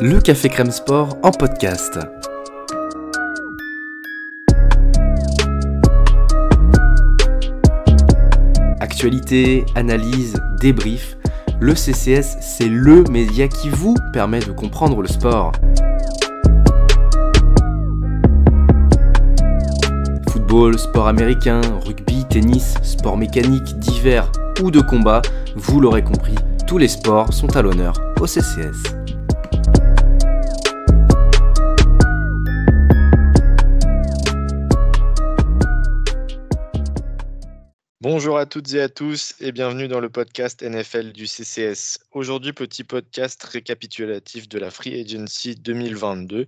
Le Café Crème Sport en podcast. Actualité, analyse, débrief, le CCS, c'est LE média qui vous permet de comprendre le sport. Football, sport américain, rugby, tennis, sport mécanique, divers ou de combat, vous l'aurez compris, tous les sports sont à l'honneur au CCS. Bonjour à toutes et à tous et bienvenue dans le podcast NFL du CCS. Aujourd'hui, petit podcast récapitulatif de la Free Agency 2022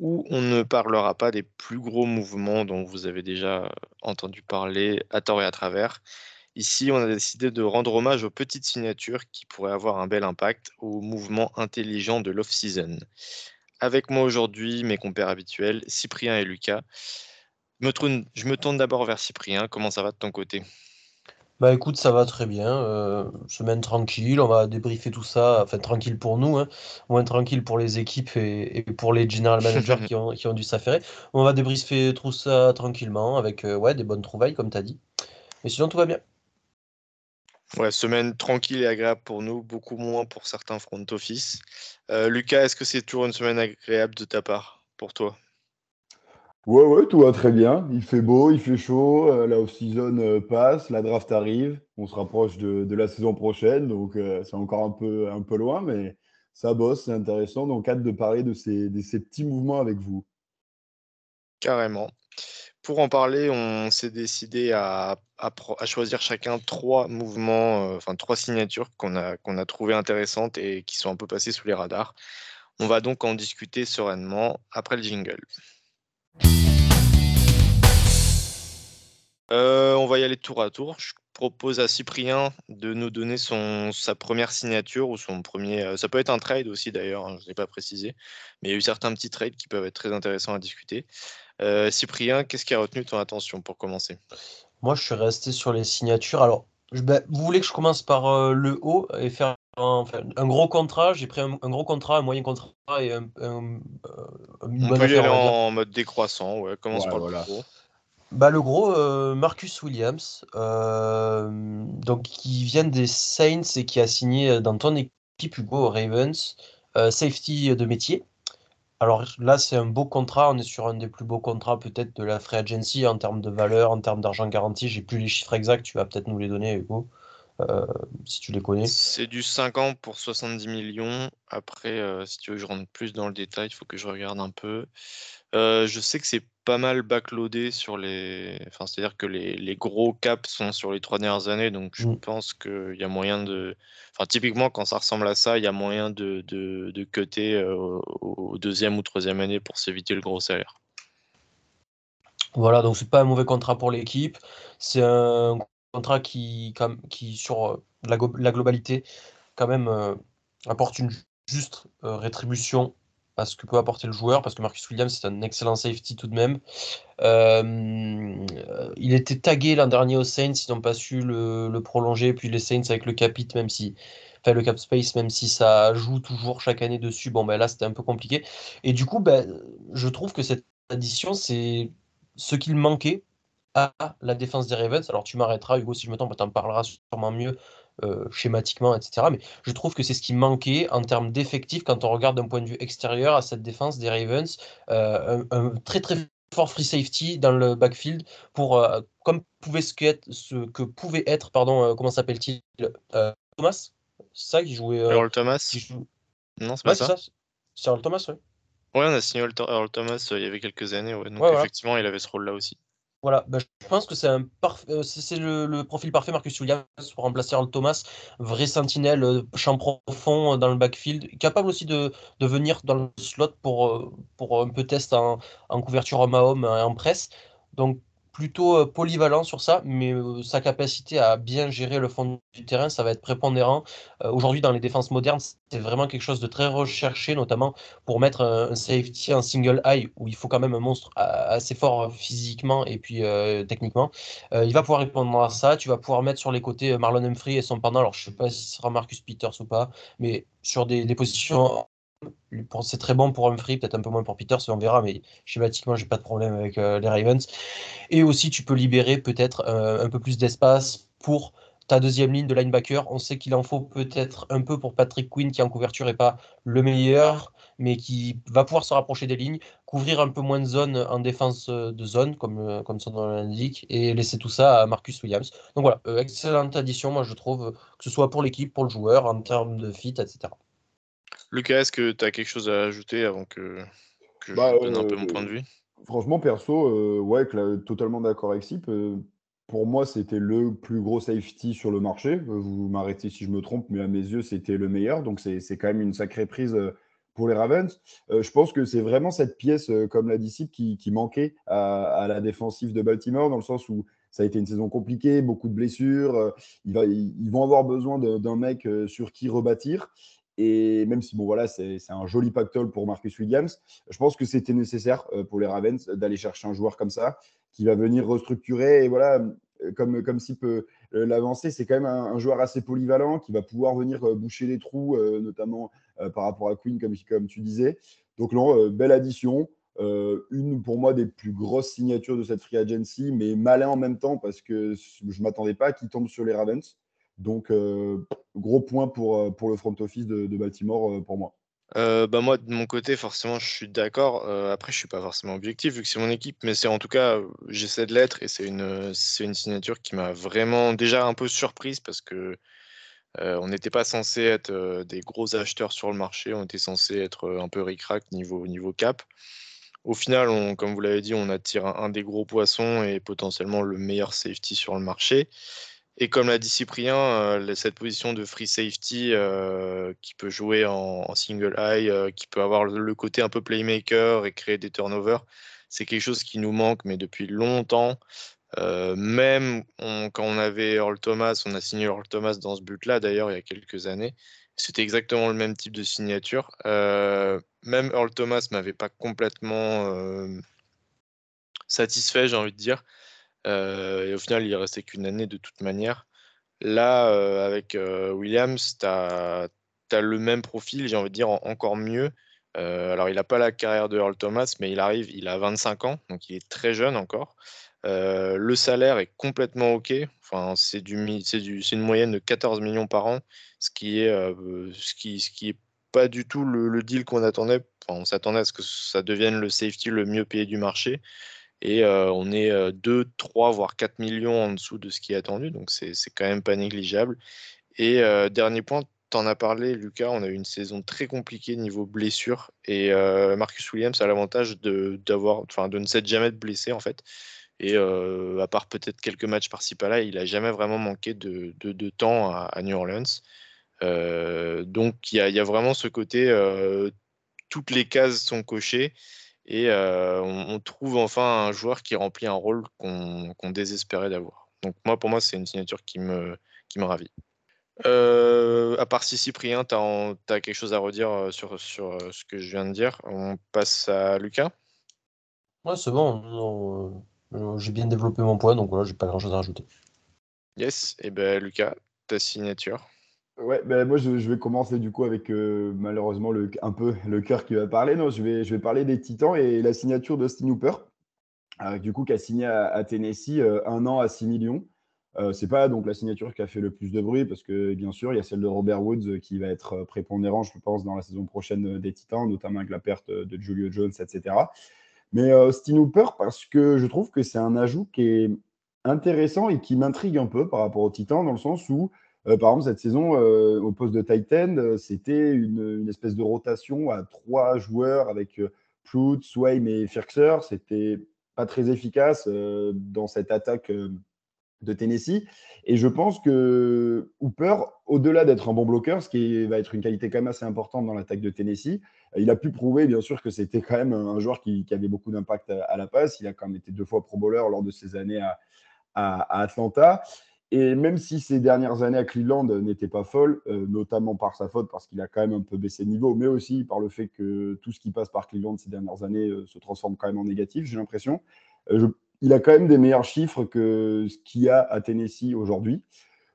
où on ne parlera pas des plus gros mouvements dont vous avez déjà entendu parler à tort et à travers. Ici, on a décidé de rendre hommage aux petites signatures qui pourraient avoir un bel impact au mouvement intelligent de l'off-season. Avec moi aujourd'hui, mes compères habituels, Cyprien et Lucas. Je me tourne, d'abord vers Cyprien. Comment ça va de ton côté? Bah écoute, ça va très bien. Euh, semaine tranquille, on va débriefer tout ça. Enfin, tranquille pour nous, hein. moins tranquille pour les équipes et, pour les general managers qui, ont, qui ont dû s'affairer. On va débriefer tout ça tranquillement avec euh, ouais, des bonnes trouvailles, comme tu as dit. Mais sinon, tout va bien. Ouais, semaine tranquille et agréable pour nous, beaucoup moins pour certains front office. Euh, Lucas, est-ce que c'est toujours une semaine agréable de ta part pour toi? Ouais, ouais, tout va très bien. Il fait beau, il fait chaud, euh, la off-season euh, passe, la draft arrive, on se rapproche de, la saison prochaine, donc c'est encore un peu, un peu loin, mais ça bosse, c'est intéressant. Donc, hâte de parler de ces, ces petits mouvements avec vous. Carrément. Pour en parler, on s'est décidé à, choisir chacun trois mouvements, enfin trois signatures qu'on a, qu'on a trouvées intéressantes et qui sont un peu passées sous les radars. On va donc en discuter sereinement après le jingle. Euh, on va y aller tour à tour. Je propose à Cyprien de nous donner son, sa première signature ou son premier. Euh, ça peut être un trade aussi d'ailleurs, hein, je ne l'ai pas précisé. Mais il y a eu certains petits trades qui peuvent être très intéressants à discuter. Euh, Cyprien, qu'est-ce qui a retenu ton attention pour commencer? Moi, je suis resté sur les signatures. Alors, ben, vous voulez que je commence par le haut et faire un, gros contrat? J'ai pris un, gros contrat, un moyen contrat et un. un, On peut y aller en mode décroissant, ouais. Commence par le gros. Bah, le gros, euh, Marcus Williams, euh, donc qui vient des Saints et qui a signé dans ton équipe Hugo Ravens, euh, safety de métier. Alors là, c'est un beau contrat. On est sur un des plus beaux contrats peut-être de la free agency en termes de valeur, en termes d'argent garanti. J'ai plus les chiffres exacts. Tu vas peut-être nous les donner, Hugo, si tu les connais. C'est du 5 ans pour 70 millions. Après, si tu veux que je rentre plus dans le détail, il faut que je regarde un peu. Je sais que c'est pas mal backloadé sur les. Enfin, c'est-à-dire que les, gros caps sont sur les trois dernières années, donc je mm. pense qu'il y a moyen de. Enfin, typiquement, quand ça ressemble à ça, il y a moyen de, de, de cutter euh, au deuxième ou troisième année pour s'éviter le gros salaire. Voilà, donc c'est pas un mauvais contrat pour l'équipe. C'est un contrat qui, qui sur euh, la, la globalité, quand même, euh, apporte une juste rétribution à ce que peut apporter le joueur, parce que Marcus Williams, c'est un excellent safety tout de même. Euh, il était tagué l'an dernier aux Saints, ils n'ont pas su le, prolonger, puis les Saints avec le capit, même si, enfin le cap space, même si ça joue toujours chaque année dessus, bon ben là c'était un peu compliqué. Et du coup, ben, je trouve que cette addition, c'est ce qu'il manquait à la défense des Ravens. Alors tu m'arrêteras, Hugo, si je me trompe, tu en parleras sûrement mieux euh, schématiquement, etc. Mais je trouve que c'est ce qui manquait en termes d'effectifs quand on regarde d'un point de vue extérieur à cette défense des Ravens. Euh, un, très très fort free safety dans le backfield pour euh, comme pouvait ce que, ce que pouvait être pardon comment s'appelle-t-il Thomas? C'est ça qui jouait Earl Thomas non c'est pas ça, c'est Earl Thomas ouais ouais on a signé Earl, Thomas il y avait quelques années ouais. donc effectivement il avait ce rôle là aussi voilà, bah, je pense que c'est un euh, le, profil parfait, Marcus Williams, pour remplacer Earl Thomas, vrai sentinelle, euh, champ profond euh, dans le backfield, capable aussi de, venir dans le slot pour, pour un peu test en, couverture homme à homme et en presse. Donc, plutôt euh, polyvalent sur ça, mais euh, sa capacité à bien gérer le fond du terrain, ça va être prépondérant. Euh, aujourd'hui, dans les défenses modernes, c'est vraiment quelque chose de très recherché, notamment pour mettre un, safety en single eye, où il faut quand même un monstre assez fort physiquement et puis techniquement. il va pouvoir répondre à ça. Tu vas pouvoir mettre sur les côtés Marlon Humphrey et son pendant. Alors, je ne sais pas si ce sera Marcus Peters ou pas, mais sur des, des positions c'est très bon pour Humphrey, peut-être un peu moins pour Peters, on verra, mais schématiquement, j'ai pas de problème avec euh, les Ravens. Et aussi, tu peux libérer peut-être euh, un peu plus d'espace pour ta deuxième ligne de linebacker. On sait qu'il en faut peut-être un peu pour Patrick Quinn, qui en couverture n'est pas le meilleur, mais qui va pouvoir se rapprocher des lignes, couvrir un peu moins de zones en défense euh, de zone, comme, comme son nom l'indique, et laisser tout ça à Marcus Williams. Donc voilà, excellente addition, moi je trouve, que ce soit pour l'équipe, pour le joueur, en termes de fit, etc. Lucas, est-ce que tu as quelque chose à ajouter avant que, je bah, donne un peu mon point de vue? Franchement, perso, euh, ouais, totalement d'accord avec Sip. Euh, pour moi, c'était le plus gros safety sur le marché. Euh, vous m'arrêtez si je me trompe, mais à mes yeux, c'était le meilleur. Donc, c'est quand même une sacrée prise pour les Ravens. je pense que c'est vraiment cette pièce, comme l'a dit Sip, qui, manquait à, la défensive de Baltimore, dans le sens où ça a été une saison compliquée, beaucoup de blessures. ils vont avoir besoin d'un mec sur qui rebâtir. Et même si bon voilà, c'est un joli pactole pour Marcus Williams, je pense que c'était nécessaire euh, pour les Ravens d'aller chercher un joueur comme ça qui va venir restructurer. Et voilà, euh, comme, comme si peut euh, l'avancer, c'est quand même un, joueur assez polyvalent qui va pouvoir venir boucher les trous, notamment par rapport à Queen, comme, comme tu disais. Donc non, belle addition. une pour moi des plus grosses signatures de cette free agency, mais malin en même temps parce que je ne m'attendais pas qu'il tombe sur les Ravens. Donc, euh, gros point pour, euh, pour le front office de, Baltimore euh, pour moi. bah moi, de mon côté, forcément, je suis d'accord. après, je suis pas forcément objectif vu que c'est mon équipe, mais c'est en tout cas, j'essaie de l'être et c'est une, signature qui m'a vraiment déjà un peu surprise parce que on n'était pas censé être des gros acheteurs sur le marché, on était censé être un peu ric-rac niveau, cap. Au final, comme vous l'avez dit, on attire un, des gros poissons et potentiellement le meilleur safety sur le marché. Et comme l'a dit Cyprien, euh, cette position de free safety euh, qui peut jouer en, single eye, euh, qui peut avoir le, côté un peu playmaker et créer des turnovers, c'est quelque chose qui nous manque, mais depuis longtemps. même quand on avait Earl Thomas, on a signé Earl Thomas dans ce but-là d'ailleurs il y a quelques années. C'était exactement le même type de signature. même Earl Thomas m'avait pas complètement satisfait, j'ai envie de dire. Euh, et au final, il restait qu'une année de toute manière. Là, euh, avec euh, Williams, tu as, le même profil, j'ai envie de dire encore mieux. alors, il n'a pas la carrière de Earl Thomas, mais il arrive, il a 25 ans, donc il est très jeune encore. le salaire est complètement OK. Enfin, c'est une moyenne de 14 millions par an, ce qui est, ce qui, ce qui est pas du tout le, deal qu'on attendait. On s'attendait à ce que ça devienne le safety le mieux payé du marché. Et on est 2, 3, voire 4 millions en dessous de ce qui est attendu. Donc c'est quand même pas négligeable. Et dernier point, en as parlé, Lucas, on a eu une saison très compliquée niveau blessure. Et Marcus Williams a l'avantage de, de ne s'être jamais blessé, en fait. Et à part peut-être quelques matchs par-ci par-là, il n'a jamais vraiment manqué de, de, temps à, New Orleans. donc il y, a vraiment ce côté, toutes les cases sont cochées. Et on, trouve enfin un joueur qui remplit un rôle qu'on désespérait d'avoir. Donc moi, pour moi, c'est une signature qui me, qui me ravit. à part si Cyprien, tu as, quelque chose à redire sur, sur ce que je viens de dire? On passe à Lucas. Ouais, c'est bon. j'ai bien développé mon point, donc voilà, j'ai pas grand chose à rajouter. Yes, et ben Lucas, ta signature. Ouais, ben moi je, vais commencer du coup avec euh, malheureusement le, un peu le cœur qui va parler. Non, je vais, je vais parler des Titans et la signature d'Austin Hooper, euh, du coup qui a signé à, Tennessee euh, un an à 6 millions. c'est pas donc la signature qui a fait le plus de bruit parce que bien sûr il y a celle de Robert Woods qui va être prépondérant, je pense, dans la saison prochaine des Titans, notamment avec la perte de Julio Jones, etc. Mais Austin Hooper parce que je trouve que c'est un ajout qui est intéressant et qui m'intrigue un peu par rapport aux Titans dans le sens où euh, par exemple, cette saison, euh, au poste de Titan, euh, c'était une, espèce de rotation à trois joueurs avec Plout, Swaim et Firkser. C'était pas très efficace dans cette attaque de Tennessee. Et je pense que Hooper, au-delà d'être un bon bloqueur, ce qui va être une qualité quand même assez importante dans l'attaque de Tennessee, il a pu prouver, bien sûr, que c'était quand même un joueur qui, avait beaucoup d'impact à, la passe. Il a quand même été deux fois Pro Bowler lors de ses années à, Atlanta. Et même si ces dernières années à Cleveland n'étaient pas folles, euh, notamment par sa faute, parce qu'il a quand même un peu baissé de niveau, mais aussi par le fait que tout ce qui passe par Cleveland ces dernières années euh, se transforme quand même en négatif, j'ai l'impression. Euh, il a quand même des meilleurs chiffres que ce qu'il y a à Tennessee aujourd'hui.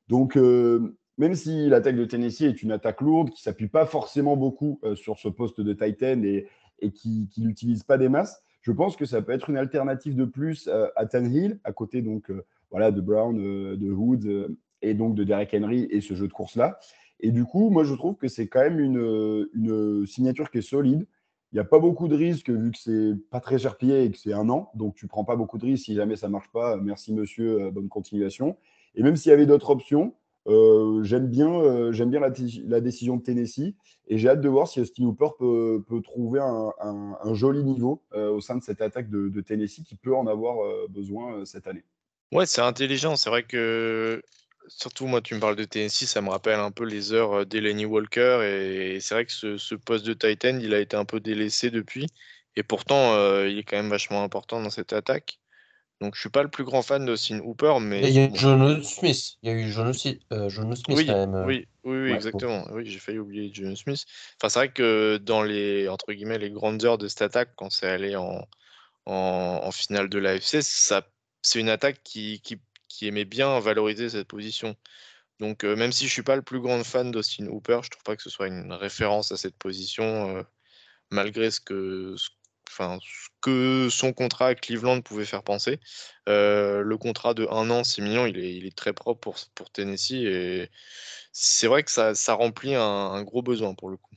Donc, euh, même si l'attaque de Tennessee est une attaque lourde, qui s'appuie pas forcément beaucoup euh, sur ce poste de Titan et, et qui, n'utilise pas des masses, je pense que ça peut être une alternative de plus euh, à Tannehill, à côté donc voilà de Brown, de Hood et donc de Derek Henry et ce jeu de course là. Et du coup, moi je trouve que c'est quand même une, signature qui est solide. Il n'y a pas beaucoup de risques vu que c'est pas très cher payé et que c'est un an. Donc, tu prends pas beaucoup de risques si jamais ça marche pas. Merci, monsieur, euh, bonne continuation. Et même s'il y avait d'autres options, euh, j'aime bien, euh, bien la, décision de Tennessee et j'ai hâte de voir si Austin Hooper peut, trouver un, joli niveau au sein de cette attaque de, Tennessee qui peut en avoir besoin cette année. Ouais, c'est intelligent. C'est vrai que surtout moi, tu me parles de Tennessee, ça me rappelle un peu les heures d'Elenny Walker. Et c'est vrai que ce, poste de Titan, il a été un peu délaissé depuis. Et pourtant, il est quand même vachement important dans cette attaque. Donc, je suis pas le plus grand fan de Sin Hooper, mais. il y a eu John Smith. Il y a eu John, Smith oui, quand même. Oui, oui, exactement. Oui, j'ai failli oublier John Smith. Enfin, c'est vrai que dans les entre guillemets les grandes heures de cette attaque, quand c'est allé en, en, finale de l'AFC, ça c'est une attaque qui, qui qui aimait bien valoriser cette position. Donc, même si je suis pas le plus grand fan d'Austin Hooper, je trouve pas que ce soit une référence à cette position, malgré ce que, enfin, ce que son contrat à Cleveland pouvait faire penser. le contrat de un an, 6 millions, il est, il est très propre pour, pour Tennessee et c'est vrai que ça, ça remplit un, gros besoin pour le coup.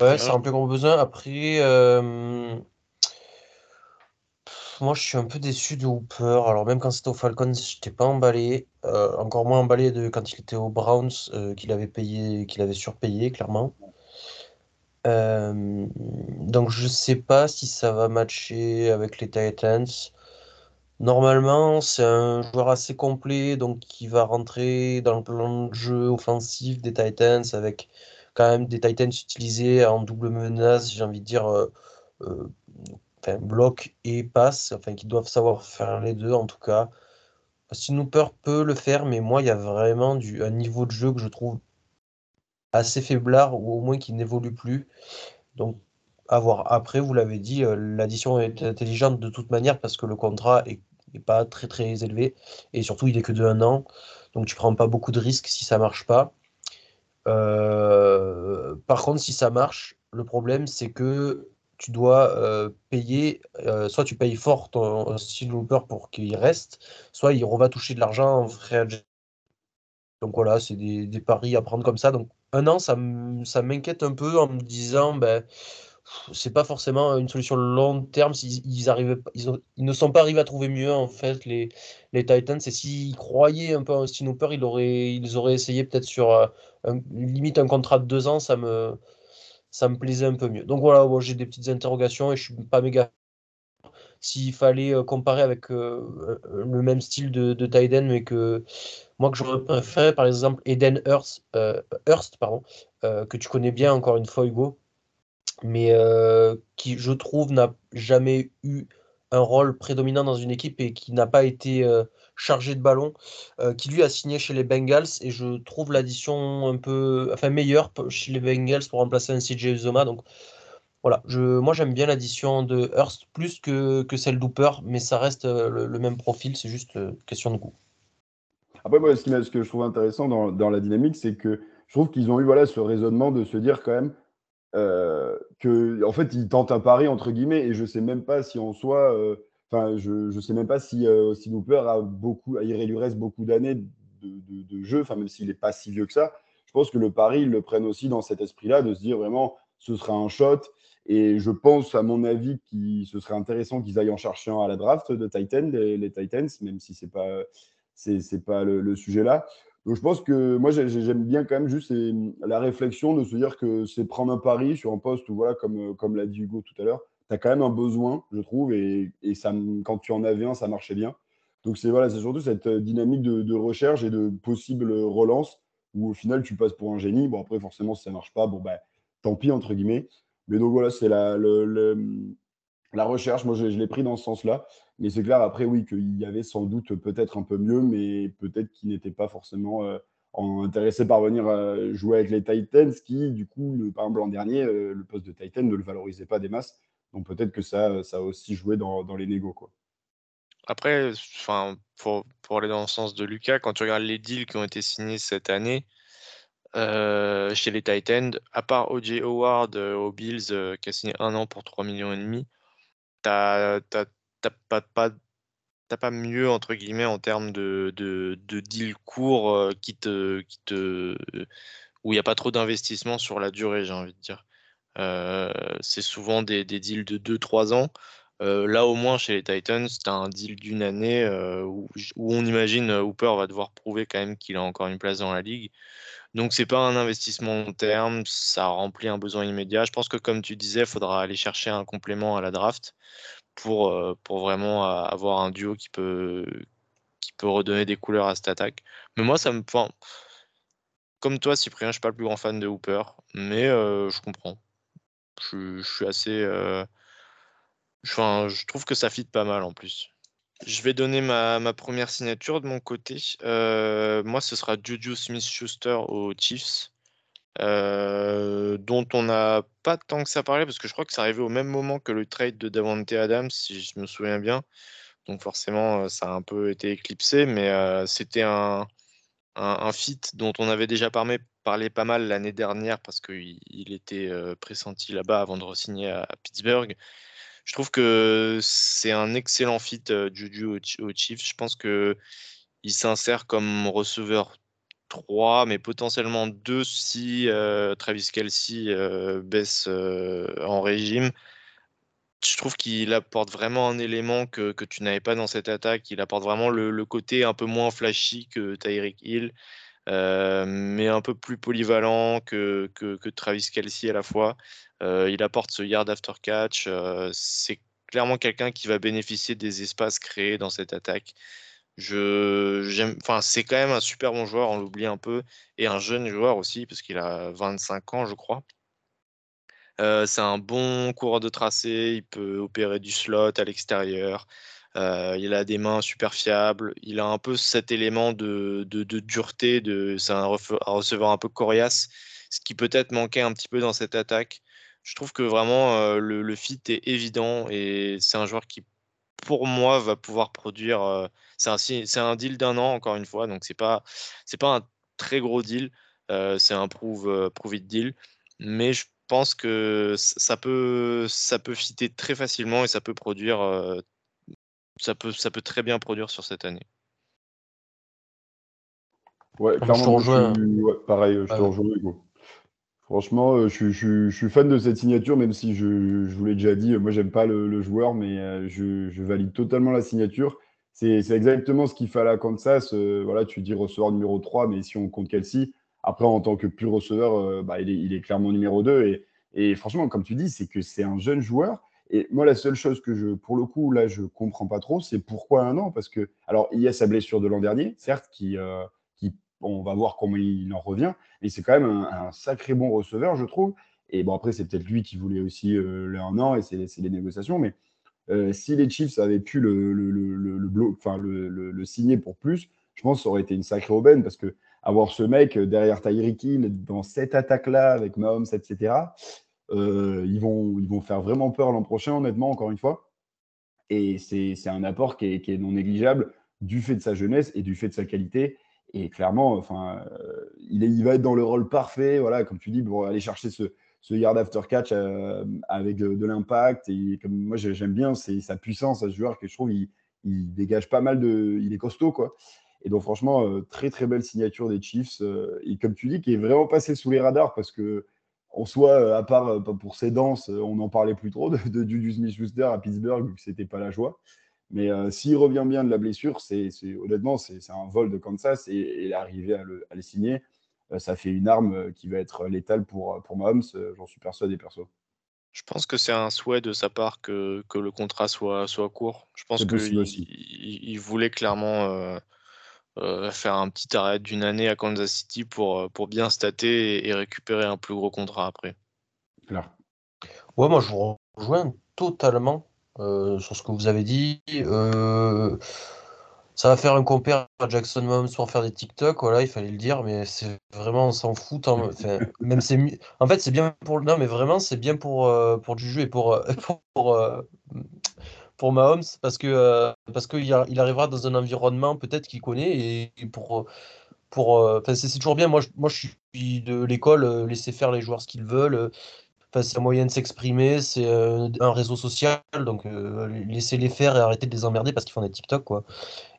ouais, ça remplit un gros besoin. Après, moi, je suis un peu déçu de Hooper. Alors, même quand c'était au Falcons, je n'étais pas emballé. Euh, encore moins emballé de quand il était au Browns, euh, qu'il avait payé, qu'il avait surpayé, clairement. Euh, donc, je sais pas si ça va matcher avec les Titans. Normalement, c'est un joueur assez complet, donc qui va rentrer dans le plan de jeu offensif des Titans avec quand même des Titans utilisés en double menace, j'ai envie de dire enfin, bloc et passe, enfin, qui doivent savoir faire les deux en tout cas. Snooper peut le faire, mais moi, il y a vraiment du, un niveau de jeu que je trouve assez faiblard ou au moins qui n'évolue plus. Donc, à voir. Après, vous l'avez dit, euh, l'addition est intelligente de toute manière parce que le contrat est, pas très très élevé et surtout il est que de un an. Donc, tu prends pas beaucoup de risques si ça marche pas. Euh, par contre, si ça marche, le problème c'est que tu dois euh, payer, soit tu payes fort ton style looper pour qu'il reste, soit il va toucher de l'argent en frais Donc voilà, c'est des, paris à prendre comme ça. Donc un an, ça m'inquiète un peu en me disant, ben, c'est pas forcément une solution long terme. Ils, ils, ils, ne sont pas arrivés à trouver mieux, en fait, les, les Titans. Et s'ils croyaient un peu en Austin Hooper, ils auraient, ils auraient essayé peut-être sur euh, limite un contrat de deux ans. Ça me, ça me plaisait un peu mieux. Donc voilà, j'ai des petites interrogations et je suis pas méga. S'il fallait euh, comparer avec euh, euh, le même style de, de Tiden, mais que moi que j'aurais préféré, par exemple, Eden Hurst, Hurst, pardon, que tu connais bien encore une fois, Hugo, mais qui, je trouve, n'a jamais eu un rôle prédominant dans une équipe et qui n'a pas été chargé de ballon, qui lui a signé chez les Bengals. Et je trouve l'addition un peu, enfin meilleure chez les Bengals pour remplacer un CJ Uzoma. Donc voilà, je, moi j'aime bien l'addition de Hurst plus que, que celle d'Hooper, mais ça reste euh, le, même profil, c'est juste euh, question de goût. Après, moi, ce, que je trouve intéressant dans, dans la dynamique, c'est que je trouve qu'ils ont eu voilà, ce raisonnement de se dire quand même euh, que, en fait, ils tentent un pari, entre guillemets, et je sais même pas si en soi, Enfin, je ne sais même pas si, euh, si a beaucoup, il lui reste beaucoup d'années de, de, jeu, enfin, même s'il n'est pas si vieux que ça. Je pense que le pari, ils le prennent aussi dans cet esprit-là, de se dire vraiment, ce sera un shot. Et je pense, à mon avis, que ce serait intéressant qu'ils aillent en chercher un à la draft de Titan, les, Titans, même si ce n'est pas, c'est, pas le, sujet là. Donc je pense que moi, j'aime bien quand même juste la réflexion de se dire que c'est prendre un pari sur un poste où, voilà, comme, comme l'a dit Hugo tout à l'heure, tu as quand même un besoin, je trouve, et, ça, quand tu en avais un, ça marchait bien. Donc c'est voilà, surtout cette dynamique de, recherche et de possible relance où au final tu passes pour un génie. Bon après forcément si ça marche pas, bon ben tant pis entre guillemets. Mais donc voilà, c'est la, la recherche. Moi je, l'ai pris dans ce sens-là. Mais c'est clair après oui qu'il y avait sans doute peut-être un peu mieux, mais peut-être qu'il n'était pas forcément intéressé par venir jouer avec les Titans, qui du coup, par exemple l'an dernier, le poste de Titan ne le valorisait pas des masses. Donc peut-être que ça, ça a aussi joué dans, dans les négos. Quoi. Après, pour, pour, aller dans le sens de Lucas, quand tu regardes les deals qui ont été signés cette année euh, chez les Titans, à part O.J. Howard euh, aux Bills euh, qui a signé un an pour 3 millions et demi, t'as pas, mieux entre guillemets en termes de, de, de deals courts qui te, qui te, où il n'y a pas trop d'investissement sur la durée, j'ai envie de dire. c'est souvent des, des deals de 2-3 ans. Euh, là, au moins, chez les Titans, tu as un deal d'une année euh, où, on imagine euh, Hooper va devoir prouver quand même qu'il a encore une place dans la ligue. Donc, c'est pas un investissement long terme, ça remplit un besoin immédiat. Je pense que, comme tu disais, il faudra aller chercher un complément à la draft pour, pour vraiment avoir un duo qui peut, qui peut redonner des couleurs à cette attaque. Mais moi, ça me. comme toi, Cyprien, je suis pas le plus grand fan de Hooper, mais je comprends. Je, je suis assez Enfin, je trouve que ça fit pas mal en plus. Je vais donner ma, première signature de mon côté. Euh, moi, ce sera Juju Smith-Schuster aux Chiefs, euh, dont on n'a pas tant que ça parlé parce que je crois que c'est arrivé au même moment que le trade de Davante Adams, si je me souviens bien. Donc forcément, euh, ça a un peu été éclipsé, mais c'était un, un, fit dont on avait déjà parlé, parlé pas mal l'année dernière parce qu'il il était pressenti là-bas avant de re-signer à Pittsburgh. Je trouve que c'est un excellent fit euh, Juju au, Chiefs. Je pense que il s'insère comme receveur 3, mais potentiellement 2 si euh, Travis Kelsey euh, baisse en régime. Je trouve qu'il apporte vraiment un élément que, tu n'avais pas dans cette attaque. Il apporte vraiment le, côté un peu moins flashy que Tyreek Hill, mais un peu plus polyvalent que, Travis Kelsey à la fois. Euh, il apporte ce yard after catch. Euh, c'est clairement quelqu'un qui va bénéficier des espaces créés dans cette attaque. Je, enfin, c'est quand même un super bon joueur, on l'oublie un peu, et un jeune joueur aussi, parce qu'il a 25 ans, je crois. Euh, c'est un bon coureur de tracé, il peut opérer du slot à l'extérieur. Il a des mains super fiables. Il a un peu cet élément de, dureté. De, c'est un, receveur un peu coriace, ce qui peut-être manquait un petit peu dans cette attaque je trouve que vraiment le, fit est évident et c'est un joueur qui, pour moi, va pouvoir produire. c'est un, un, deal d'un an, encore une fois, donc c'est pas, c'est pas un très gros deal. c'est un prove, prove it deal, mais je pense que ça peut, ça peut fitter très facilement et ça peut produire. Ça, peut, ça peut très bien produire sur cette année. Ouais, clairement, je pareil, je te rejoins, Hugo. Franchement, euh, je, suis fan de cette signature, même si je, vous l'ai déjà dit, moi j'aime pas le, joueur, mais euh, je, valide totalement la signature. C'est exactement ce qu'il fallait à Kansas. Euh, voilà, tu dis receveur numéro 3, mais si on compte Kelsey, après en tant que pur receveur, bah, il, est, clairement numéro 2. Et, et franchement, comme tu dis, c'est que c'est un jeune joueur. Et moi, la seule chose que je, pour le coup, là, je comprends pas trop, c'est pourquoi un an? Parce que, alors, il y a sa blessure de l'an dernier, certes, qui, on va voir comment il en revient. Mais c'est quand même un, sacré bon receveur, je trouve. Et bon, après, c'est peut-être lui qui voulait aussi euh, le un an et c'est les négociations. Mais euh, si les Chiefs avaient pu le, le, le, signer pour plus, je pense que ça aurait été une sacrée aubaine parce que avoir ce mec derrière Tyreek Hill dans cette attaque-là avec Mahomes, etc., euh, ils, vont, ils vont faire vraiment peur l'an prochain, honnêtement, encore une fois. Et c'est un apport qui est, est, non négligeable du fait de sa jeunesse et du fait de sa qualité. Et clairement, enfin, euh, il, il, va être dans le rôle parfait, voilà, comme tu dis, pour aller chercher ce, ce yard after catch euh, avec de, l'impact. Et comme moi, j'aime bien sa puissance à ce joueur que je trouve, il, dégage pas mal de. Il est costaud, quoi. Et donc, franchement, euh, très, très belle signature des Chiefs. et comme tu dis, qui est vraiment passé sous les radars parce que, en soi, à part pour ses danses, on n'en parlait plus trop de, de Juju Smith-Schuster à Pittsburgh, vu que c'était pas la joie. Mais euh, s'il revient bien de la blessure, c'est, honnêtement, c'est, un vol de Kansas et, et arriver à le, signer, euh, ça fait une arme euh, qui va être létale pour, pour Mahomes, j'en suis persuadé perso. Je pense que c'est un souhait de sa part que, que le contrat soit, soit court. Je pense qu'il il, voulait clairement euh, euh, faire un petit arrêt d'une année à Kansas City pour, euh, pour bien stater et, récupérer un plus gros contrat après. Claire. Ouais, moi je vous rejoins totalement sur ce que vous avez dit. Ça va faire un compère à Jackson Mahomes pour faire des TikTok, voilà, il fallait le dire, mais c'est vraiment, on s'en fout. Enfin, même c'est En fait, c'est bien pour. Non, mais vraiment, c'est bien pour, euh, pour Juju et pour, euh, pour, euh, pour, Mahomes, parce que parce qu'il il arrivera dans un environnement peut-être qu'il connaît et, pour. pour enfin, c'est toujours bien. Moi, je, moi, je suis de l'école, laisser faire les joueurs ce qu'ils veulent. Enfin, c'est un moyen de s'exprimer, c'est un réseau social, donc laissez-les faire et arrêtez de les emmerder parce qu'ils font des TikTok, quoi.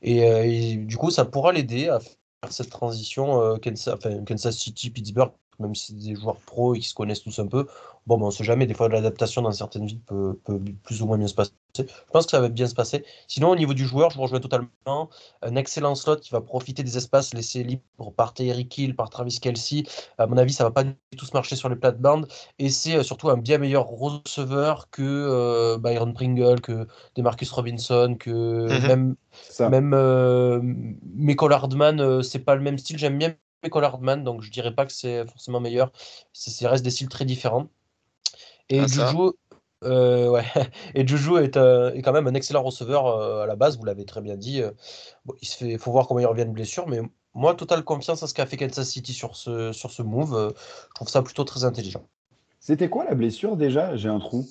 Et, du coup, ça pourra l'aider à faire cette transition Kansas, Kansas City, Pittsburgh, même si c'est des joueurs pros et qui se connaissent tous un peu. Bon, ben, on ne sait jamais, des fois l'adaptation dans certaines villes peut, plus ou moins bien se passer. Je pense que ça va bien se passer. Sinon, au niveau du joueur, je vous rejoins totalement. Un excellent slot qui va profiter des espaces laissés libres par Eric Hill, par Travis Kelsey. À mon avis, ça ne va pas du tout se marcher sur les plates-bandes. Et c'est euh, surtout un bien meilleur receveur que euh, Byron Pringle, que Demarcus Robinson, que mhm. même, même euh, Michael Hardman. Euh, c'est pas le même style. J'aime bien Michael Hardman, donc je dirais pas que c'est forcément meilleur. Ça reste des styles très différents. Et ah, Juju, euh, ouais. Et Juju est, euh, est, quand même un excellent receveur euh, à la base, vous l'avez très bien dit. il se fait, faut voir comment il revient de blessure, mais moi, totale confiance à ce qu'a fait Kansas City sur ce, sur ce move. je trouve ça plutôt très intelligent. C'était quoi la blessure déjà? J'ai un trou.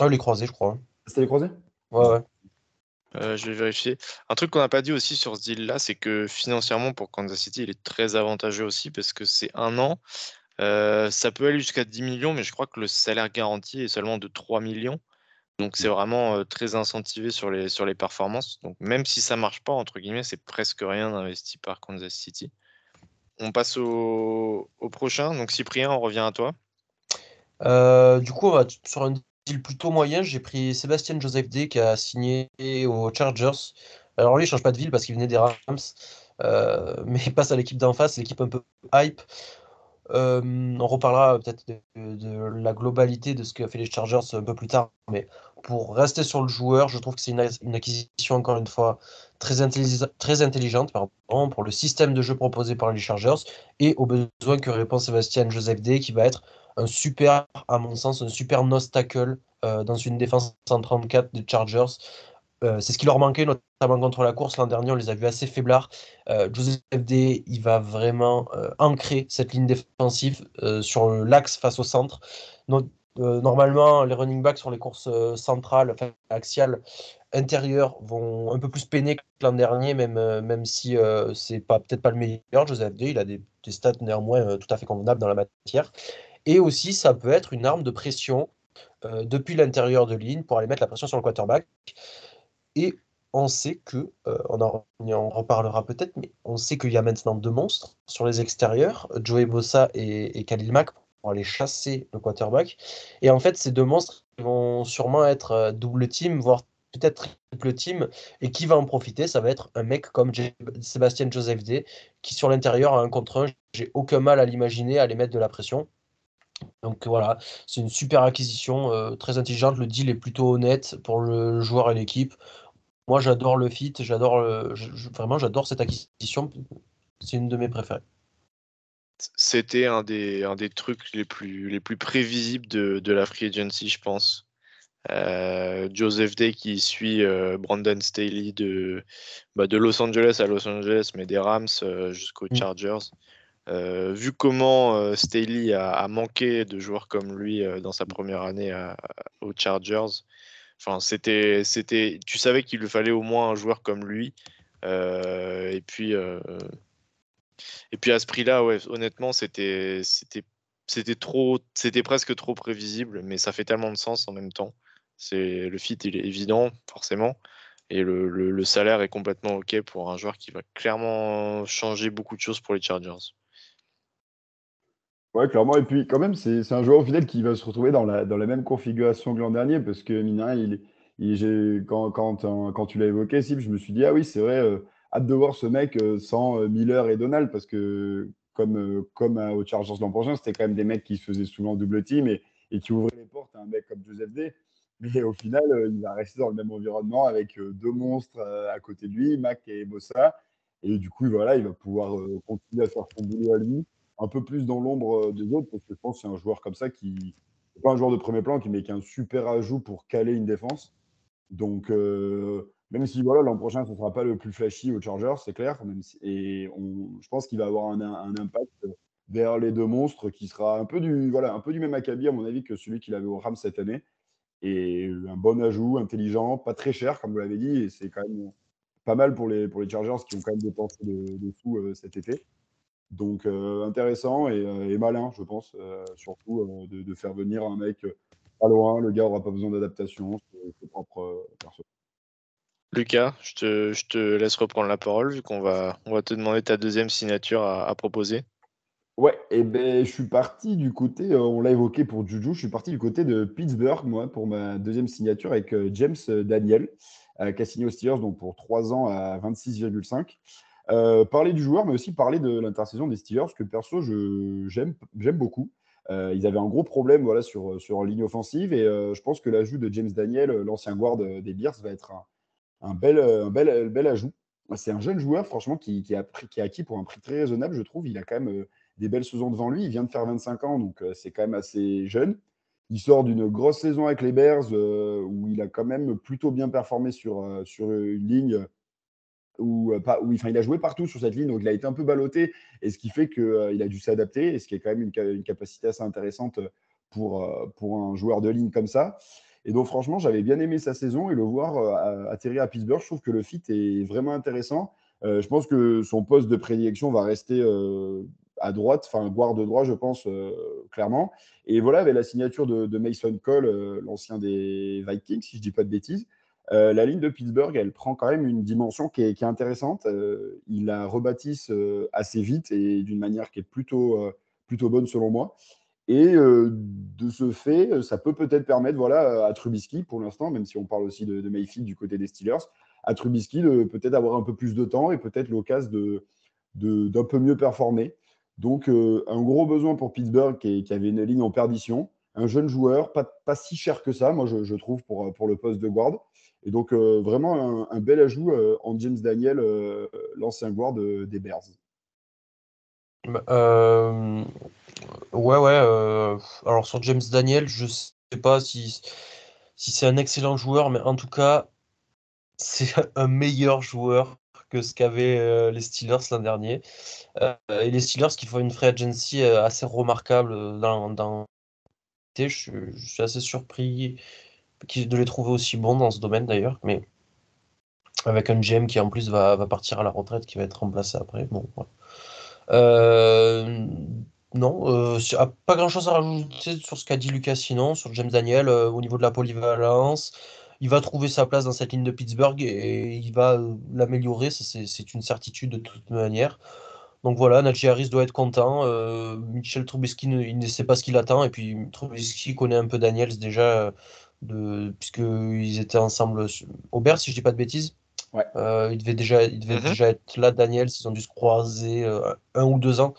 Ah, les croisés, je crois. C'était les croisés? Ouais, ouais. je vais vérifier. Un truc qu'on n'a pas dit aussi sur ce deal-là, c'est que financièrement, pour Kansas City, il est très avantageux aussi parce que c'est un an ça peut aller jusqu'à 10 millions, mais je crois que le salaire garanti est seulement de 3 millions. Donc c'est mmh. vraiment très incentivé sur les, sur les performances. Donc même si ça marche pas, entre guillemets, c'est presque rien investi par Kansas City. On passe au, prochain. Donc Cyprien, on revient à toi. du coup, on va sur un deal plutôt moyen. J'ai pris Sébastien Joseph D qui a signé aux Chargers. Alors lui, il change pas de ville parce qu'il venait des Rams. mais il passe à l'équipe d'en face, l'équipe un peu hype. Euh, on reparlera peut-être de, la globalité de ce qu'a fait les Chargers un peu plus tard, mais pour rester sur le joueur, je trouve que c'est une, acquisition encore une fois très, très intelligente pour le système de jeu proposé par les Chargers et aux besoins que répond Sébastien Joseph D, qui va être un super, à mon sens, un super nose tackle euh, dans une défense 134 des Chargers. Euh, c'est ce qui leur manquait, notamment contre la course. L'an dernier, on les a vus assez faiblards. Euh, Joseph D, il va vraiment euh, ancrer cette ligne défensive sur l'axe face au centre. normalement, les running backs sur les courses centrales, axiales, intérieures, vont un peu plus peiner que l'an dernier, même, même si c'est pas, peut-être pas le meilleur. Joseph D, il a des, des stats néanmoins tout à fait convenables dans la matière. Et aussi, ça peut être une arme de pression depuis l'intérieur de ligne pour aller mettre la pression sur le quarterback. Et on sait que, euh, on, en, reparlera peut-être, mais on sait qu'il y a maintenant deux monstres sur les extérieurs, Joey Bossa et, et Khalil Mack, pour aller chasser le quarterback. Et en fait, ces deux monstres vont sûrement être euh, double team, voire peut-être triple team. Et qui va en profiter? Ça va être un mec comme Sébastien Joseph D, qui sur l'intérieur a un contre un. J'ai aucun mal à l'imaginer, à les mettre de la pression. Donc voilà, c'est une super acquisition, euh, très intelligente. Le deal est plutôt honnête pour le joueur et l'équipe. Moi, j'adore le fit, j'adore vraiment, j'adore cette acquisition. C'est une de mes préférées. C'était un des, un des trucs les plus, les plus prévisibles de, de la free agency, je pense. Euh, Joseph Day qui suit euh, Brandon Staley de, bah, de Los Angeles à Los Angeles, mais des Rams euh, jusqu'aux mm. Chargers. vu comment Staley a, a, manqué de joueurs comme lui dans sa première année aux Chargers, C'était, tu savais qu'il lui fallait au moins un joueur comme lui. Euh, et puis, euh, et puis à ce prix-là, honnêtement, c'était, c'était, trop, c'était presque trop prévisible, mais ça fait tellement de sens en même temps. C'est le fit, il est évident forcément, et le, le salaire est complètement ok pour un joueur qui va clairement changer beaucoup de choses pour les Chargers. Ouais, clairement. Et puis, quand même, c'est un joueur fidèle qui va se retrouver dans la, dans la même configuration que l'an dernier, parce que, Mina, il, il, quand, quand, quand tu l'as évoqué, Sib, je me suis dit, ah oui, c'est vrai, euh, hâte de voir ce mec euh, sans euh, Miller et Donald, parce que, comme, comme aux Chargers l'an prochain, c'était quand même des mecs qui se faisaient souvent double team, et, et qui ouvrait les portes à un mec comme Joseph Day. Mais au final, il va rester dans le même environnement avec deux monstres à côté de lui, Mac et Bossa. Et du coup, voilà, il va pouvoir continuer à faire son boulot à lui, un peu plus dans l'ombre des autres, parce que je pense que c'est un joueur comme ça qui pas un joueur de premier plan, qui met qu'un super ajout pour caler une défense. Donc, même si voilà, l'an prochain, ce ne sera pas le plus flashy au Chargers, c'est clair. Même et je pense qu'il va avoir un, impact vers les deux monstres qui sera un peu du, voilà, un peu du même acabit, à mon avis, que celui qu'il avait au Rams cette année. Et un bon ajout, intelligent, pas très cher, comme vous l'avez dit. Et c'est quand même pas mal pour les, pour les Chargers qui ont quand même dépensé de, sous euh, cet été. Donc euh, intéressant euh, et, malin, je pense, surtout de, faire venir un mec pas loin. Le gars n'aura pas besoin d'adaptation, c'est propre perso. Lucas, je te, je te, laisse reprendre la parole vu qu'on va, on va te demander ta deuxième signature à, proposer. Ouais, et ben je suis parti du côté, euh, on l'a évoqué pour Juju, je suis parti du côté de Pittsburgh, moi, pour ma deuxième signature avec euh, James Daniel, euh, qui a signé aux Steelers donc pour 3 ans à 26,5. Parler du joueur, mais aussi parler de l'intersaison des Steelers, que perso, j'aime beaucoup. ils avaient un gros problème voilà, sur, sur ligne offensive, et je pense que l'ajout de James Daniel, l'ancien guard des Bears, va être un, un bel, un bel, bel ajout. C'est un jeune joueur, franchement, qui, qui, a qui a acquis pour un prix très raisonnable, je trouve. Il a quand même euh, des belles saisons devant lui. Il vient de faire 25 ans, donc euh, c'est quand même assez jeune. Il sort d'une grosse saison avec les Bears, euh, où il a quand même plutôt bien performé sur, sur une ligne où, pas, où enfin, il a joué partout sur cette ligne, donc il a été un peu ballotté, et ce qui fait qu'il a dû s'adapter, et ce qui est quand même une, capacité assez intéressante pour, pour un joueur de ligne comme ça. Et donc, franchement, j'avais bien aimé sa saison et le voir euh, atterrir à Pittsburgh, je trouve que le fit est vraiment intéressant. Euh, je pense que son poste de prédilection va rester euh, à droite, enfin, guard de droit, je pense, clairement. Et voilà, avec la signature de, Mason Cole, l'ancien des Vikings, si je dis pas de bêtises, la ligne de Pittsburgh, elle prend quand même une dimension qui est, intéressante. il la rebâtisse assez vite et d'une manière qui est plutôt, plutôt bonne selon moi. Et de ce fait, ça peut peut-être permettre voilà, à Trubisky, pour l'instant, même si on parle aussi de, Mayfield du côté des Steelers, à Trubisky de peut-être avoir un peu plus de temps et peut-être l'occasion de, d'un peu mieux performer. Donc, un gros besoin pour Pittsburgh qui, avait une ligne en perdition. Un jeune joueur, pas, pas si cher que ça, moi, je, trouve, pour, pour le poste de guard. Et donc, vraiment un, bel ajout en James Daniel, l'ancien guard des Bears. Bah, euh, ouais, ouais. Euh, alors sur James Daniel, je sais pas si, si c'est un excellent joueur, mais en tout cas, c'est un meilleur joueur que ce qu'avaient euh, les Steelers l'an dernier. et les Steelers qui font une free agency assez remarquable dans, dans... Je, je suis assez surpris de les trouver aussi bons dans ce domaine d'ailleurs, mais avec un GM qui en plus va, partir à la retraite, qui va être remplacé après. Bon. Euh, non, euh, pas grand chose à rajouter sur ce qu'a dit Lucas sinon, sur James Daniel euh, au niveau de la polyvalence. Il va trouver sa place dans cette ligne de Pittsburgh et il va l'améliorer, c'est une certitude de toute manière. Donc voilà, Najee Harris doit être content. Michel Trubisky, il ne sait pas ce qu'il attend. Et puis Trubisky connaît un peu Daniels déjà, de, puisqu'ils étaient ensemble au si je dis pas de bêtises. Euh, il devait, déjà, il devait mhm. déjà être là, Daniel, ils ont dû se croiser euh, un ou deux ans.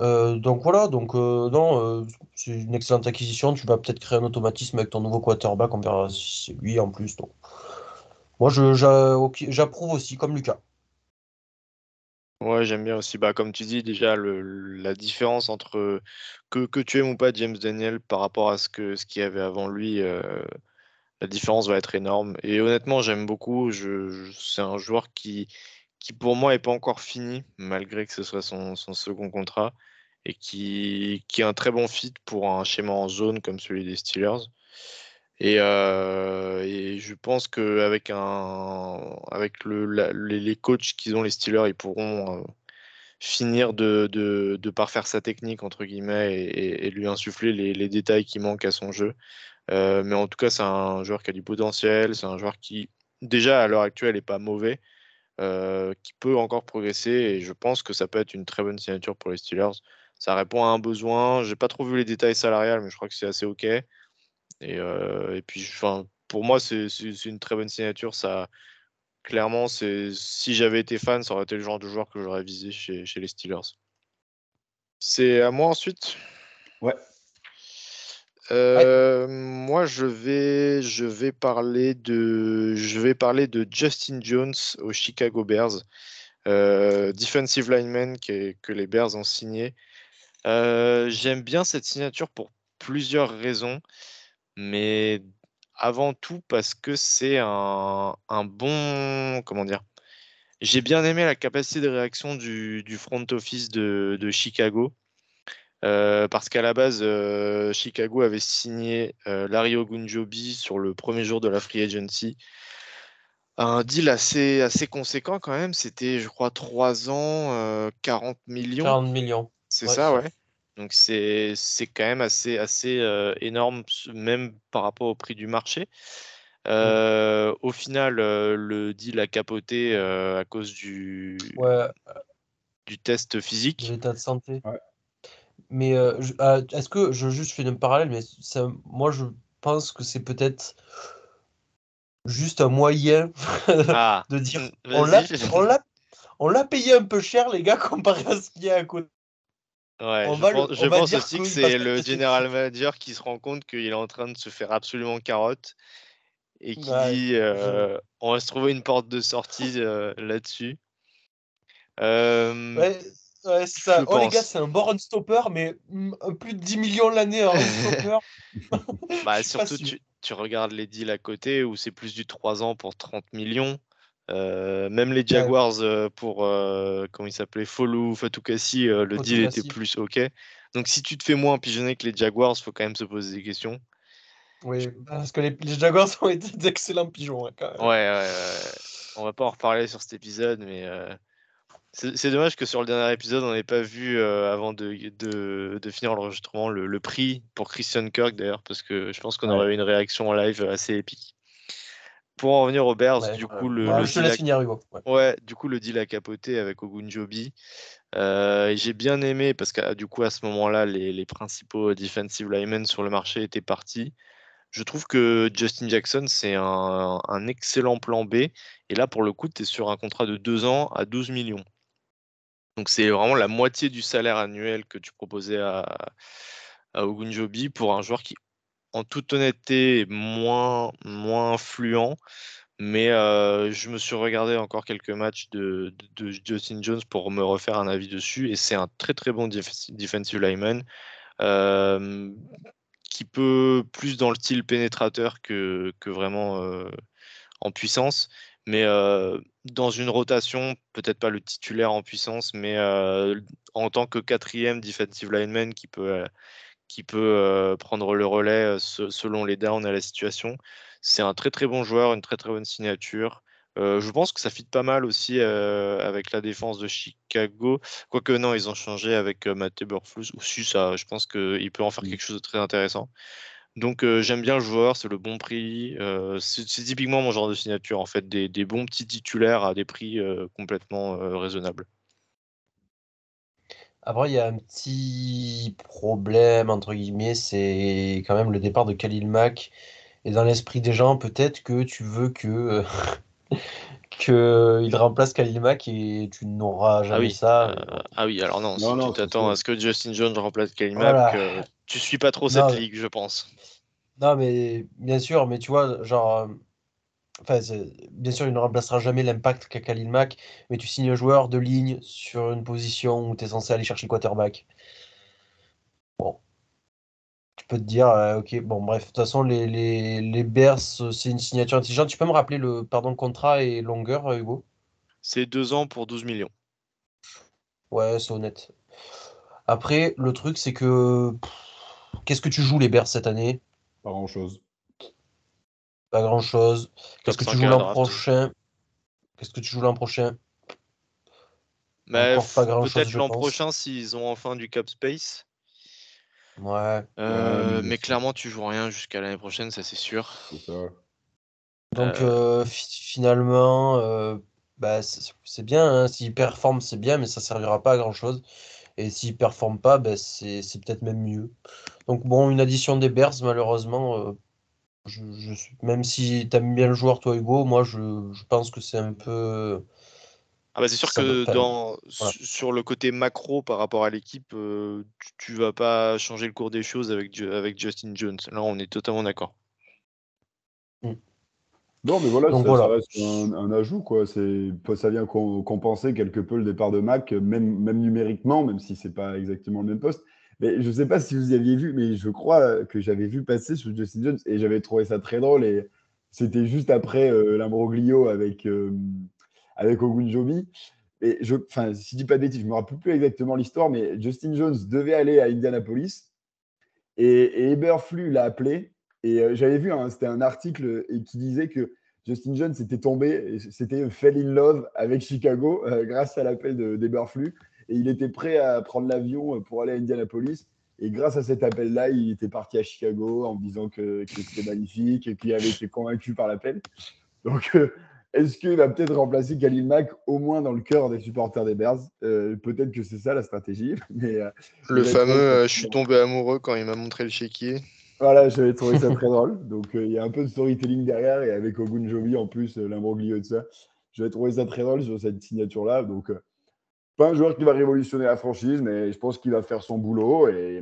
Euh, donc voilà, donc non, c'est une excellente acquisition. Tu vas peut-être créer un automatisme avec ton nouveau quarterback, on verra si c'est lui en plus. Donc. Moi, j'approuve aussi, comme Lucas. Ouais, j'aime bien aussi. Bah, comme tu dis, déjà, la différence entre que, que tu aimes ou pas James Daniel par rapport à ce qu'il ce qu'il y avait avant lui, la différence va être énorme. Et honnêtement, j'aime beaucoup. Je, c'est un joueur qui, qui, pour moi, n'est pas encore fini, malgré que ce soit son, second contrat, et qui, qui, a un très bon fit pour un schéma en zone comme celui des Steelers. Et, euh, et je pense qu'avec avec le, les coachs qu'ils ont, les Steelers, ils pourront euh, finir de, de, parfaire sa technique, entre guillemets, et, lui insuffler les, détails qui manquent à son jeu. Euh, mais en tout cas, c'est un joueur qui a du potentiel. C'est un joueur qui, déjà à l'heure actuelle, n'est pas mauvais, qui peut encore progresser. Et je pense que ça peut être une très bonne signature pour les Steelers. Ça répond à un besoin. J'ai pas trop vu les détails salariales, mais je crois que c'est assez OK. Et, euh, et puis, pour moi, c'est une très bonne signature. Ça, clairement, si j'avais été fan, ça aurait été le genre de joueur que j'aurais visé chez, chez les Steelers. C'est à moi ensuite? Ouais. Euh, moi, je vais, je vais parler de, je vais parler de Justin Jones aux Chicago Bears, euh, defensive lineman que les Bears ont signé. Euh, j'aime bien cette signature pour plusieurs raisons, mais avant tout parce que c'est un, bon, comment dire. J'ai bien aimé la capacité de réaction du, front office de Chicago. Euh, parce qu'à la base, euh, Chicago avait signé euh, Larry Ogunjobi sur le premier jour de la free agency. Un deal assez, assez conséquent quand même. C'était, je crois, 3 ans, 40 millions. 40 millions. C'est ça, ouais. Donc c'est quand même assez, assez énorme, même par rapport au prix du marché. Mm. Au final, le deal a capoté à cause du, du test physique. L'état de santé. Ouais. Mais euh, euh, est-ce que je juste fais un parallèle, mais ça, moi je pense que c'est peut-être juste un moyen ah, de dire on l'a, on l'a payé un peu cher les gars comparé à ce qu'il y a à côté. Ouais, je, pense, aussi que c'est le general manager qui se rend compte qu'il est en train de se faire absolument carotte et qui dit euh, on va se trouver une porte de sortie là-dessus. Ouais, Ouais, c'est ça. Oh les gars, c'est un bon run stopper, mais plus de 10 millions l'année un stopper. bah, surtout, tu, tu, regardes les deals à côté où c'est plus du 3 ans pour 30 millions. Euh, même les Jaguars euh, pour, euh, comment il s'appelait, Follow, Fatukasi, le deal était plus OK. Donc si tu te fais moins pigeonner que les Jaguars, il faut quand même se poser des questions. Oui, parce que les, Jaguars ont été d'excellents pigeons. Hein, quand même. Ouais, ouais, ouais, On va pas en reparler sur cet épisode, mais c'est dommage que sur le dernier épisode, on n'ait pas vu, euh, avant de, de, finir l'enregistrement, le, prix pour Christian Kirk d'ailleurs, parce que je pense qu'on aurait eu une réaction en live assez épique. Pour en revenir aux Bears, du coup, le, Ouais. du coup, le deal a capoté avec Ogunjobi. Euh, J'ai bien aimé parce que du coup, à ce moment-là, les, les, principaux defensive linemen sur le marché étaient partis. Je trouve que Justin Jackson, c'est un, un, excellent plan B. Et là, pour le coup, tu es sur un contrat de 2 ans à 12 millions. Donc c'est vraiment la moitié du salaire annuel que tu proposais à, à Ogunjobi pour un joueur qui, en toute honnêteté, moins, moins. Mais je me suis regardé encore quelques matchs de, Justin Jones pour me refaire un avis dessus. Et c'est un très très bon defensive lineman qui peut plus dans le style pénétrateur que, que vraiment en puissance. Mais dans une rotation, peut-être pas le titulaire en puissance, mais en tant que quatrième defensive lineman qui peut, qui peut prendre le relais selon les downs et la situation. C'est un très très bon joueur, une très très bonne signature. je pense que ça fit pas mal aussi avec la défense de Chicago. Quoique non, ils ont changé avec Matt Eberflus. Aussi, ça, je pense qu'il peut en faire mmh. quelque chose de très intéressant. Donc j'aime bien le joueur, c'est le bon prix. c'est typiquement mon genre de signature, en fait, des, bons petits titulaires à des prix complètement raisonnables. Après, il y a un petit problème, entre guillemets, c'est quand même le départ de Khalil Mack. Et dans l'esprit des gens, peut-être que tu veux que qu'il remplace Khalil Mack et tu n'auras ah jamais ça. ah oui, alors non, si tu t'attends à ce que Justin Jones remplace Khalil Mack, tu suis pas trop cette ligue, je pense. Non, mais bien sûr, mais tu vois, genre. Enfin, bien sûr, il ne remplacera jamais l'impact qu'a Khalil Mack, mais tu signes un joueur de ligne sur une position où tu es censé aller chercher quarterback. Bon. Tu peux te dire, euh, ok, bon, bref, de toute façon, les, les, les Bears, c'est une signature intelligente. Tu peux me rappeler le pardon, contrat et longueur, euh, Hugo? C'est deux ans pour 12 millions. Ouais, c'est honnête. Après, le truc, c'est que. Qu'est-ce que tu joues les Bears cette année? Pas grand-chose. Pas grand-chose. Qu'est-ce que tu joues l'an prochain? Qu'est-ce que tu joues l'an prochain? Bah, Peut-être l'an prochain s'ils ont enfin du cap space. Ouais. Euh, mais clairement, tu joues rien jusqu'à l'année prochaine, ça c'est sûr. Donc euh. Euh, finalement, bah, c'est bien. Hein. S'ils performent, c'est bien, mais ça servira pas à grand chose. Et s'ils ne performent pas, ben c'est peut-être même mieux. Donc bon, une addition des Bears, malheureusement, je, même si tu aimes bien le joueur, toi Hugo, moi je, je pense que c'est un peu... Ah bah c'est sûr Ça que dans, sur le côté macro par rapport à l'équipe, euh, tu, tu vas pas changer le cours des choses avec, Ju- avec Justin Jones. Là, on est totalement d'accord. Non, mais voilà, Donc ça, reste un, un ajout, quoi. C'est, ça vient com- compenser quelque peu le départ de Mac, même, même numériquement, même si c'est pas exactement le même poste. Mais je ne sais pas si vous aviez vu, mais je crois que j'avais vu passer sur Justin Jones et j'avais trouvé ça très drôle. Et c'était juste après euh, l'imbroglio avec, euh, avec Ogunjobi. Et je, enfin, si je dis pas de bêtises, je me rappelle plus exactement l'histoire, mais Justin Jones devait aller à Indianapolis et, Eberflus l'a appelé. Et euh, j'avais vu, un- c'était un article qui disait que Justin Jones était tombé, c'était fell in love avec Chicago euh, grâce à l'appel de- d'Eberflus. Et il était prêt à prendre l'avion pour aller à Indianapolis. Et grâce à cet appel-là, il était parti à Chicago en me disant que, que c'était magnifique et qu'il avait été convaincu par l'appel. Donc, euh, est-ce qu'il va peut-être remplacer Khalil Mack au moins dans le cœur des supporters des Bears? Euh, Peut-être que c'est ça la stratégie. Mais euh, Le fameux euh, je suis tombé amoureux quand il m'a montré le chéquier. Voilà, j'avais trouvé ça très drôle. Donc, euh, il y a un peu de storytelling derrière et avec Ogunjobi en plus, euh, l'imbroglio de ça. J'avais trouvé ça très drôle sur cette signature-là. Donc, euh, pas un joueur qui va révolutionner la franchise, mais je pense qu'il va faire son boulot et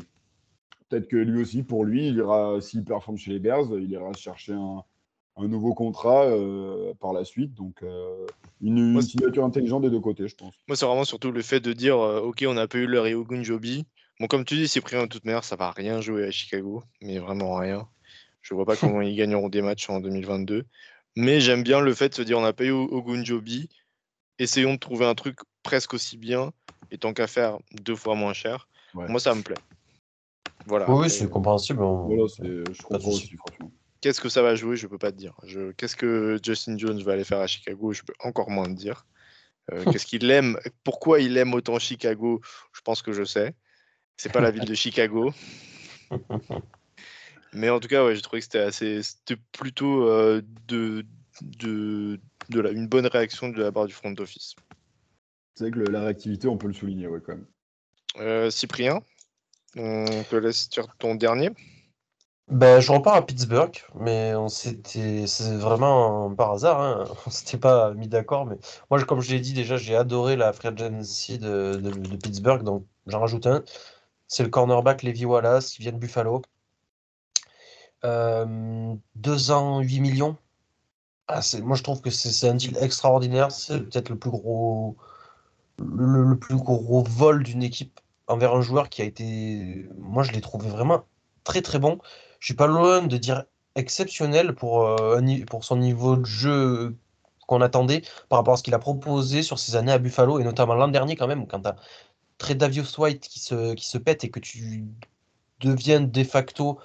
peut-être que lui aussi, pour lui, il ira, s'il performe chez les Bears, il ira chercher un, un nouveau contrat euh, par la suite. Donc, euh, une, une Moi, c'est- signature intelligente des deux côtés, je pense. Moi, c'est vraiment surtout le fait de dire euh, Ok, on n'a pas eu leur Ogunjobi. Bon, comme tu dis, Cyprien, de toute manière, ça va rien jouer à Chicago, mais vraiment rien. Je vois pas comment ils gagneront des matchs en 2022. Mais j'aime bien le fait de se dire on n'a pas eu Ogunjobi. Essayons de trouver un truc presque aussi bien et tant qu'à faire deux fois moins cher. Ouais. Moi, ça me plaît. Voilà. Oui, c'est compréhensible. Voilà, je comprends aussi, franchement. Qu'est-ce que ça va jouer Je peux pas te dire. Je... Qu'est-ce que Justin Jones va aller faire à Chicago Je peux encore moins te dire. Euh, Qu'est-ce qu'il aime Pourquoi il aime autant Chicago Je pense que je sais. C'est pas la ville de Chicago. Mais en tout cas, ouais, j'ai trouvé que c'était assez, c'était plutôt euh, de, de, de la- une bonne réaction de la part du front office. C'est vrai que le- la réactivité, on peut le souligner, ouais, quand même. Euh, Cyprien, on te laisse dire ton dernier. Ben, je repars à Pittsburgh, mais on s'était, c'est vraiment par hasard, hein. On s'était pas mis d'accord, mais moi, comme je l'ai dit déjà, j'ai adoré la free agency de, de, de Pittsburgh, donc j'en rajoute un. C'est le cornerback Levi Wallace, qui vient de Buffalo. Euh, deux ans, 8 millions. Ah, c'est, moi, je trouve que c'est c'est un deal extraordinaire. C'est peut-être le plus gros, le, plus gros vol d'une équipe envers un joueur qui a été. Moi, je l'ai trouvé vraiment très très bon. Je suis pas loin de dire exceptionnel pour, euh, pour son niveau de jeu qu'on attendait par rapport à ce qu'il a proposé sur ses années à Buffalo et notamment l'an dernier quand même quand tu as Tredavious White qui se, qui se pète et que tu deviens de facto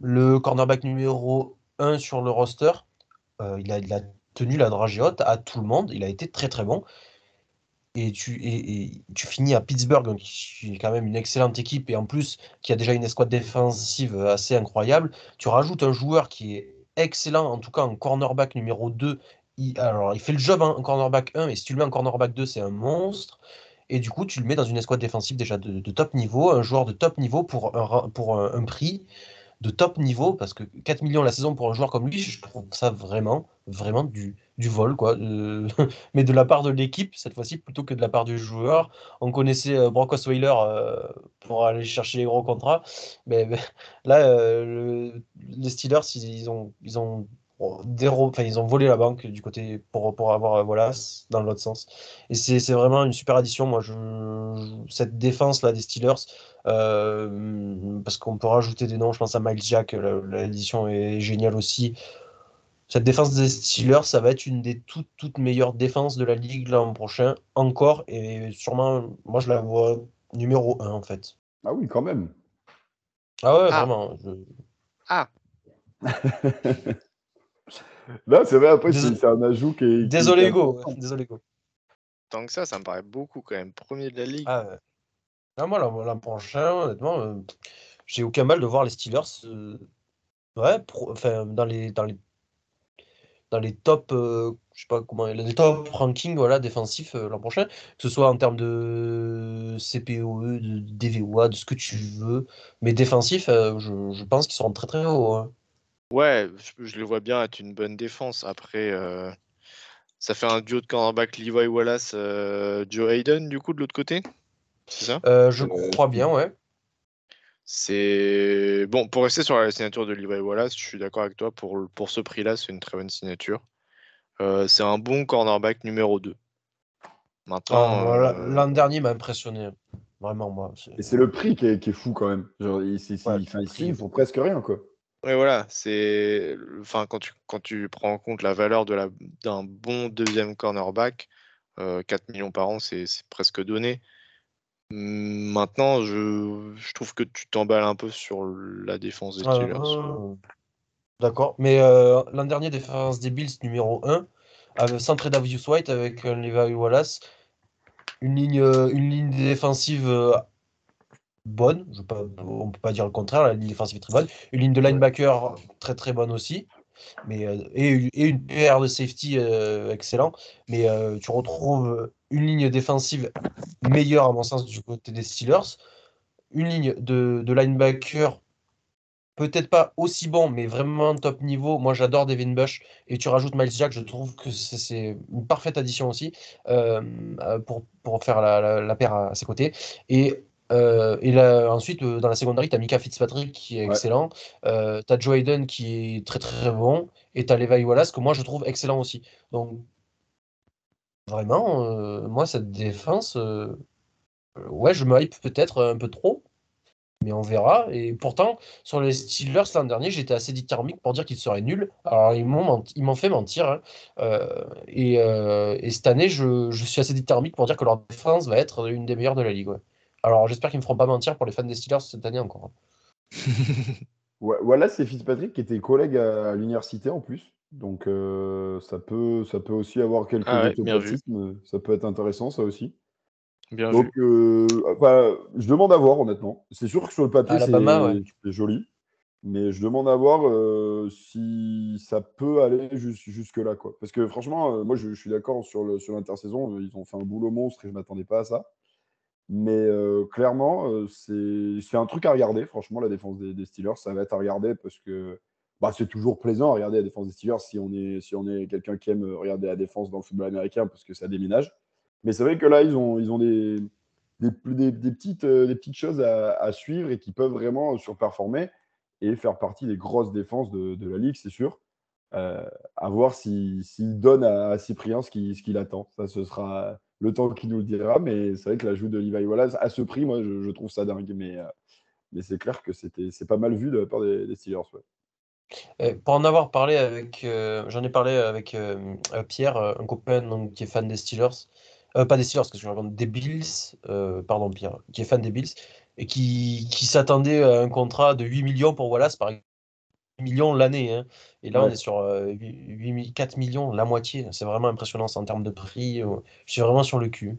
le cornerback numéro 1 sur le roster. Euh, il a, il a tenu la dragée haute à tout le monde. Il a été très très bon. Et tu, et, et finis à Pittsburgh, qui est quand même une excellente équipe, et en plus qui a déjà une escouade défensive assez incroyable. Tu rajoutes un joueur qui est excellent, en tout cas en cornerback numéro 2. Il, alors, il fait le job en cornerback 1, mais si tu le mets en cornerback 2, c'est un monstre. Et du coup, tu le mets dans une escouade défensive déjà de, top niveau, un joueur de top niveau pour un prix de top niveau, parce que 4 millions la saison pour un joueur comme lui, je trouve ça vraiment, vraiment du, du vol, quoi. Euh, mais de la part de l'équipe, cette fois-ci, plutôt que de la part du joueur. On connaissait euh, Brock Osweiler euh, pour aller chercher les gros contrats, mais, là, le- les Steelers, ils ont, ils ont déro- enfin, ils ont volé la banque du côté pour, pour avoir euh, voilà dans l'autre sens. Et c'est c'est vraiment une super addition. Moi je, je- cette défense là des Steelers euh, parce qu'on peut rajouter des noms. Je pense à Miles Jack la- l'édition est géniale aussi. Cette défense des Steelers ça va être une des toutes toutes meilleures défenses de la ligue l'an prochain encore et sûrement moi je la vois numéro 1 en fait. Ah oui, quand même. ah ouais Ah. vraiment je- Ah, Là, c'est vrai, après, Désolé- c'est un ajout qui est. qui désolé Go intéressant. désolé Go tant que ça, ça me paraît beaucoup quand même. Premier de la ligue. Ah, ouais. Ah, moi, l'an l'an prochain, honnêtement, euh, j'ai aucun mal de voir les Steelers euh, ouais, pro- enfin, dans les, dans les, dans les top, euh, je sais pas comment, les top rankings voilà, défensifs euh, l'an prochain, que ce soit en termes de CPOE, de DVOA, de ce que tu veux, mais défensifs, euh, je, je pense qu'ils seront très très hauts. hein. Ouais, je, je les vois bien être une bonne défense. Après, euh, Ça fait un duo de cornerback Levi Wallace, Joe Hayden, du coup, de l'autre côté? C'est ça? Je crois bien, ouais. C'est bon pour rester sur la signature de Levi Wallace, je suis d'accord avec toi. Pour, pour ce prix-là, c'est une très bonne signature. c'est un bon cornerback numéro 2. Maintenant, ah, l'an dernier m'a impressionné. Vraiment, moi. Et c'est le prix qui est, fou quand même. Genre, il, il, faut presque rien, quoi. Oui, voilà. C'est, enfin, quand tu, quand tu prends en compte la valeur de la, d'un bon deuxième cornerback, 4 euh, millions par an, c'est, presque donné. Maintenant, je, je trouve que tu t'emballes un peu sur la défense des Steelers. d'accord. Mais euh, l'an dernier, défense des Bills numéro 1, avec centré Davius White avec euh, Levi Wallace, une ligne, une ligne défensive bonne. Je pas, on ne peut pas dire le contraire. La ligne défensive est très bonne. Une ligne de linebacker très très bonne aussi. Mais, euh, et, une paire de safety euh, excellent. Mais euh, tu retrouves une ligne défensive meilleure, à mon sens, du côté des Steelers. Une ligne de, de linebacker peut-être pas aussi bon, mais vraiment top niveau. Moi, j'adore Devin Bush. Et tu rajoutes Miles Jack, je trouve que c'est une parfaite addition aussi pour, pour, faire la, la, paire à, ses côtés. Et euh, et là, ensuite, euh, dans la secondaire, tu as Mika Fitzpatrick qui est excellent. Euh, tu as Joe Hayden qui est très très bon. Et tu as Levi Wallace que moi je trouve excellent aussi. Donc, vraiment, moi, cette défense, ouais, je me hype peut-être un peu trop. Mais on verra. Et pourtant, sur les Steelers l'an dernier, j'étais assez dithyrambique pour dire qu'ils seraient nuls. Alors, ils m'ont fait mentir. Hein. et, et, cette année, je, je, suis assez dithyrambique pour dire que leur défense va être une des meilleures de la ligue. Ouais. Alors j'espère qu'ils ne me feront pas mentir pour les fans des Steelers cette année encore. voilà, c'est Fitzpatrick qui était collègue à l'université en plus. Donc euh, ça, peut, ça peut aussi avoir quelques ah Ça peut être intéressant ça aussi. Bien Donc euh, bah, je demande à voir honnêtement. C'est sûr que sur le papier c'est joli. Mais je demande à voir euh, si ça peut aller jusque là. Quoi. Parce que franchement, moi je, suis d'accord sur l'intersaison. Sur ils ont fait un boulot monstre et je ne m'attendais pas à ça. Mais clairement, c'est un truc à regarder. Franchement, la défense des, Steelers, ça va être à regarder parce que bah, c'est toujours plaisant à regarder la défense des Steelers si on est, si est quelqu'un qui aime regarder la défense dans le football américain parce que ça déménage. Mais c'est vrai que là, ils ont, ils ont des, des, petites, des petites choses à, suivre et qui peuvent vraiment surperformer et faire partie des grosses défenses de, la ligue, c'est sûr. à voir s'il donne à, Cyprien ce qu'il attend. Ça, ce sera le temps qui nous le dira. Mais c'est vrai que l'ajout de Levi Wallace à ce prix, moi, je, trouve ça dingue. Mais, euh, mais c'est clair que c'était, c'est pas mal vu de la part des, Steelers. pour en avoir parlé avec, euh, j'en ai parlé avec euh, Pierre, un copain qui est fan des Steelers, pas des Steelers, parce que je des Bills, pardon Pierre, qui est fan des Bills et qui, qui s'attendait à un contrat de 8 millions pour Wallace, par exemple millions l'année. Hein. Et là, on est sur 8, 4 millions, la moitié. C'est vraiment impressionnant en termes de prix. Je suis vraiment sur le cul.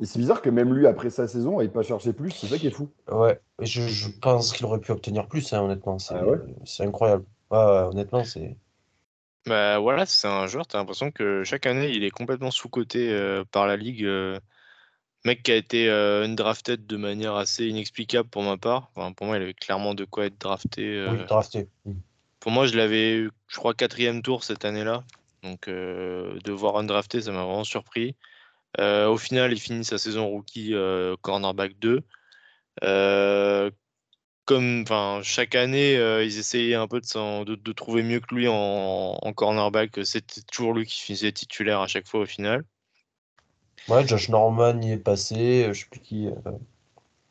Et c'est bizarre que même lui, après sa saison, n'ait pas cherché plus. C'est ça qui est fou. Ouais, je, je pense qu'il aurait pu obtenir plus, hein, honnêtement. C'est ah incroyable. honnêtement, c'est. Bah voilà, c'est un joueur, tu as l'impression que chaque année, il est complètement sous-coté par la ligue. Mec qui a été undrafted de manière assez inexplicable pour ma part. pour moi, il avait clairement de quoi être drafté. Oui, drafté. Pour moi, je l'avais, je crois, quatrième tour cette année-là. Donc, euh, de voir undrafté, ça m'a vraiment surpris. Euh, au final, il finit sa saison rookie euh, cornerback 2. comme chaque année, ils essayaient un peu de, de, trouver mieux que lui en, cornerback. C'était toujours lui qui finissait titulaire à chaque fois au final. Ouais, Josh Norman y est passé, je sais plus qui.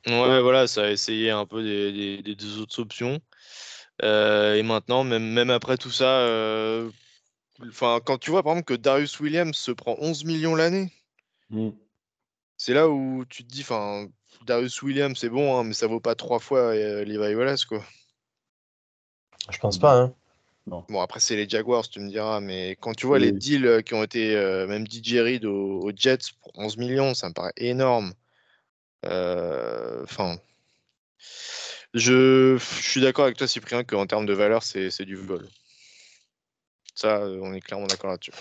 Ouais, voilà, ça a essayé un peu des deux autres options. Euh, et maintenant, même, même après tout ça, euh, enfin, quand tu vois par exemple que Darius Williams se prend 11 millions l'année, mmh. c'est là où tu te dis, enfin, Darius Williams, c'est bon, hein, mais ça vaut pas trois fois euh, Levi Wallace, quoi. Je pense pas, hein. Bon, après, c'est les Jaguars, tu me diras, mais quand tu vois les deals qui ont été, même DJ Reed aux, Jets pour 11 millions, ça me paraît énorme. Enfin. Je, suis d'accord avec toi, Cyprien, qu'en termes de valeur, c'est du vol. Ça, euh, on est clairement d'accord là-dessus.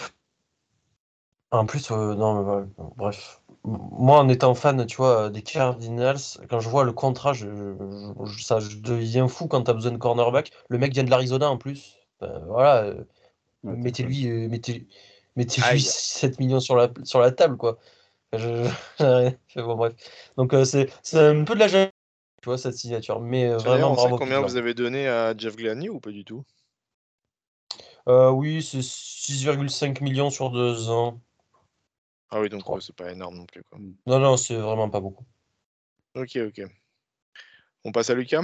En plus, euh, non, bref. Moi, en étant fan, tu vois, des Cardinals, quand je vois le contrat, je, ça, je deviens fou quand tu as besoin de cornerback. Le mec vient de l'Arizona en plus. voilà. Euh, mettez-lui mettez, mettez juste 7 millions sur la, sur la table, quoi. Je, je- bon, bref. Donc, euh, c'est c'est un peu de la tu vois, cette signature. Mais euh, vraiment, bravo. combien vous avez donné à Jeff Gladney ou pas du tout? Euh, oui, c'est 6,5 millions sur deux ans. Ah oui, donc ouais, c'est pas énorme non plus. Quoi. Non, non, c'est vraiment pas beaucoup. Ok, ok. On passe à Lucas?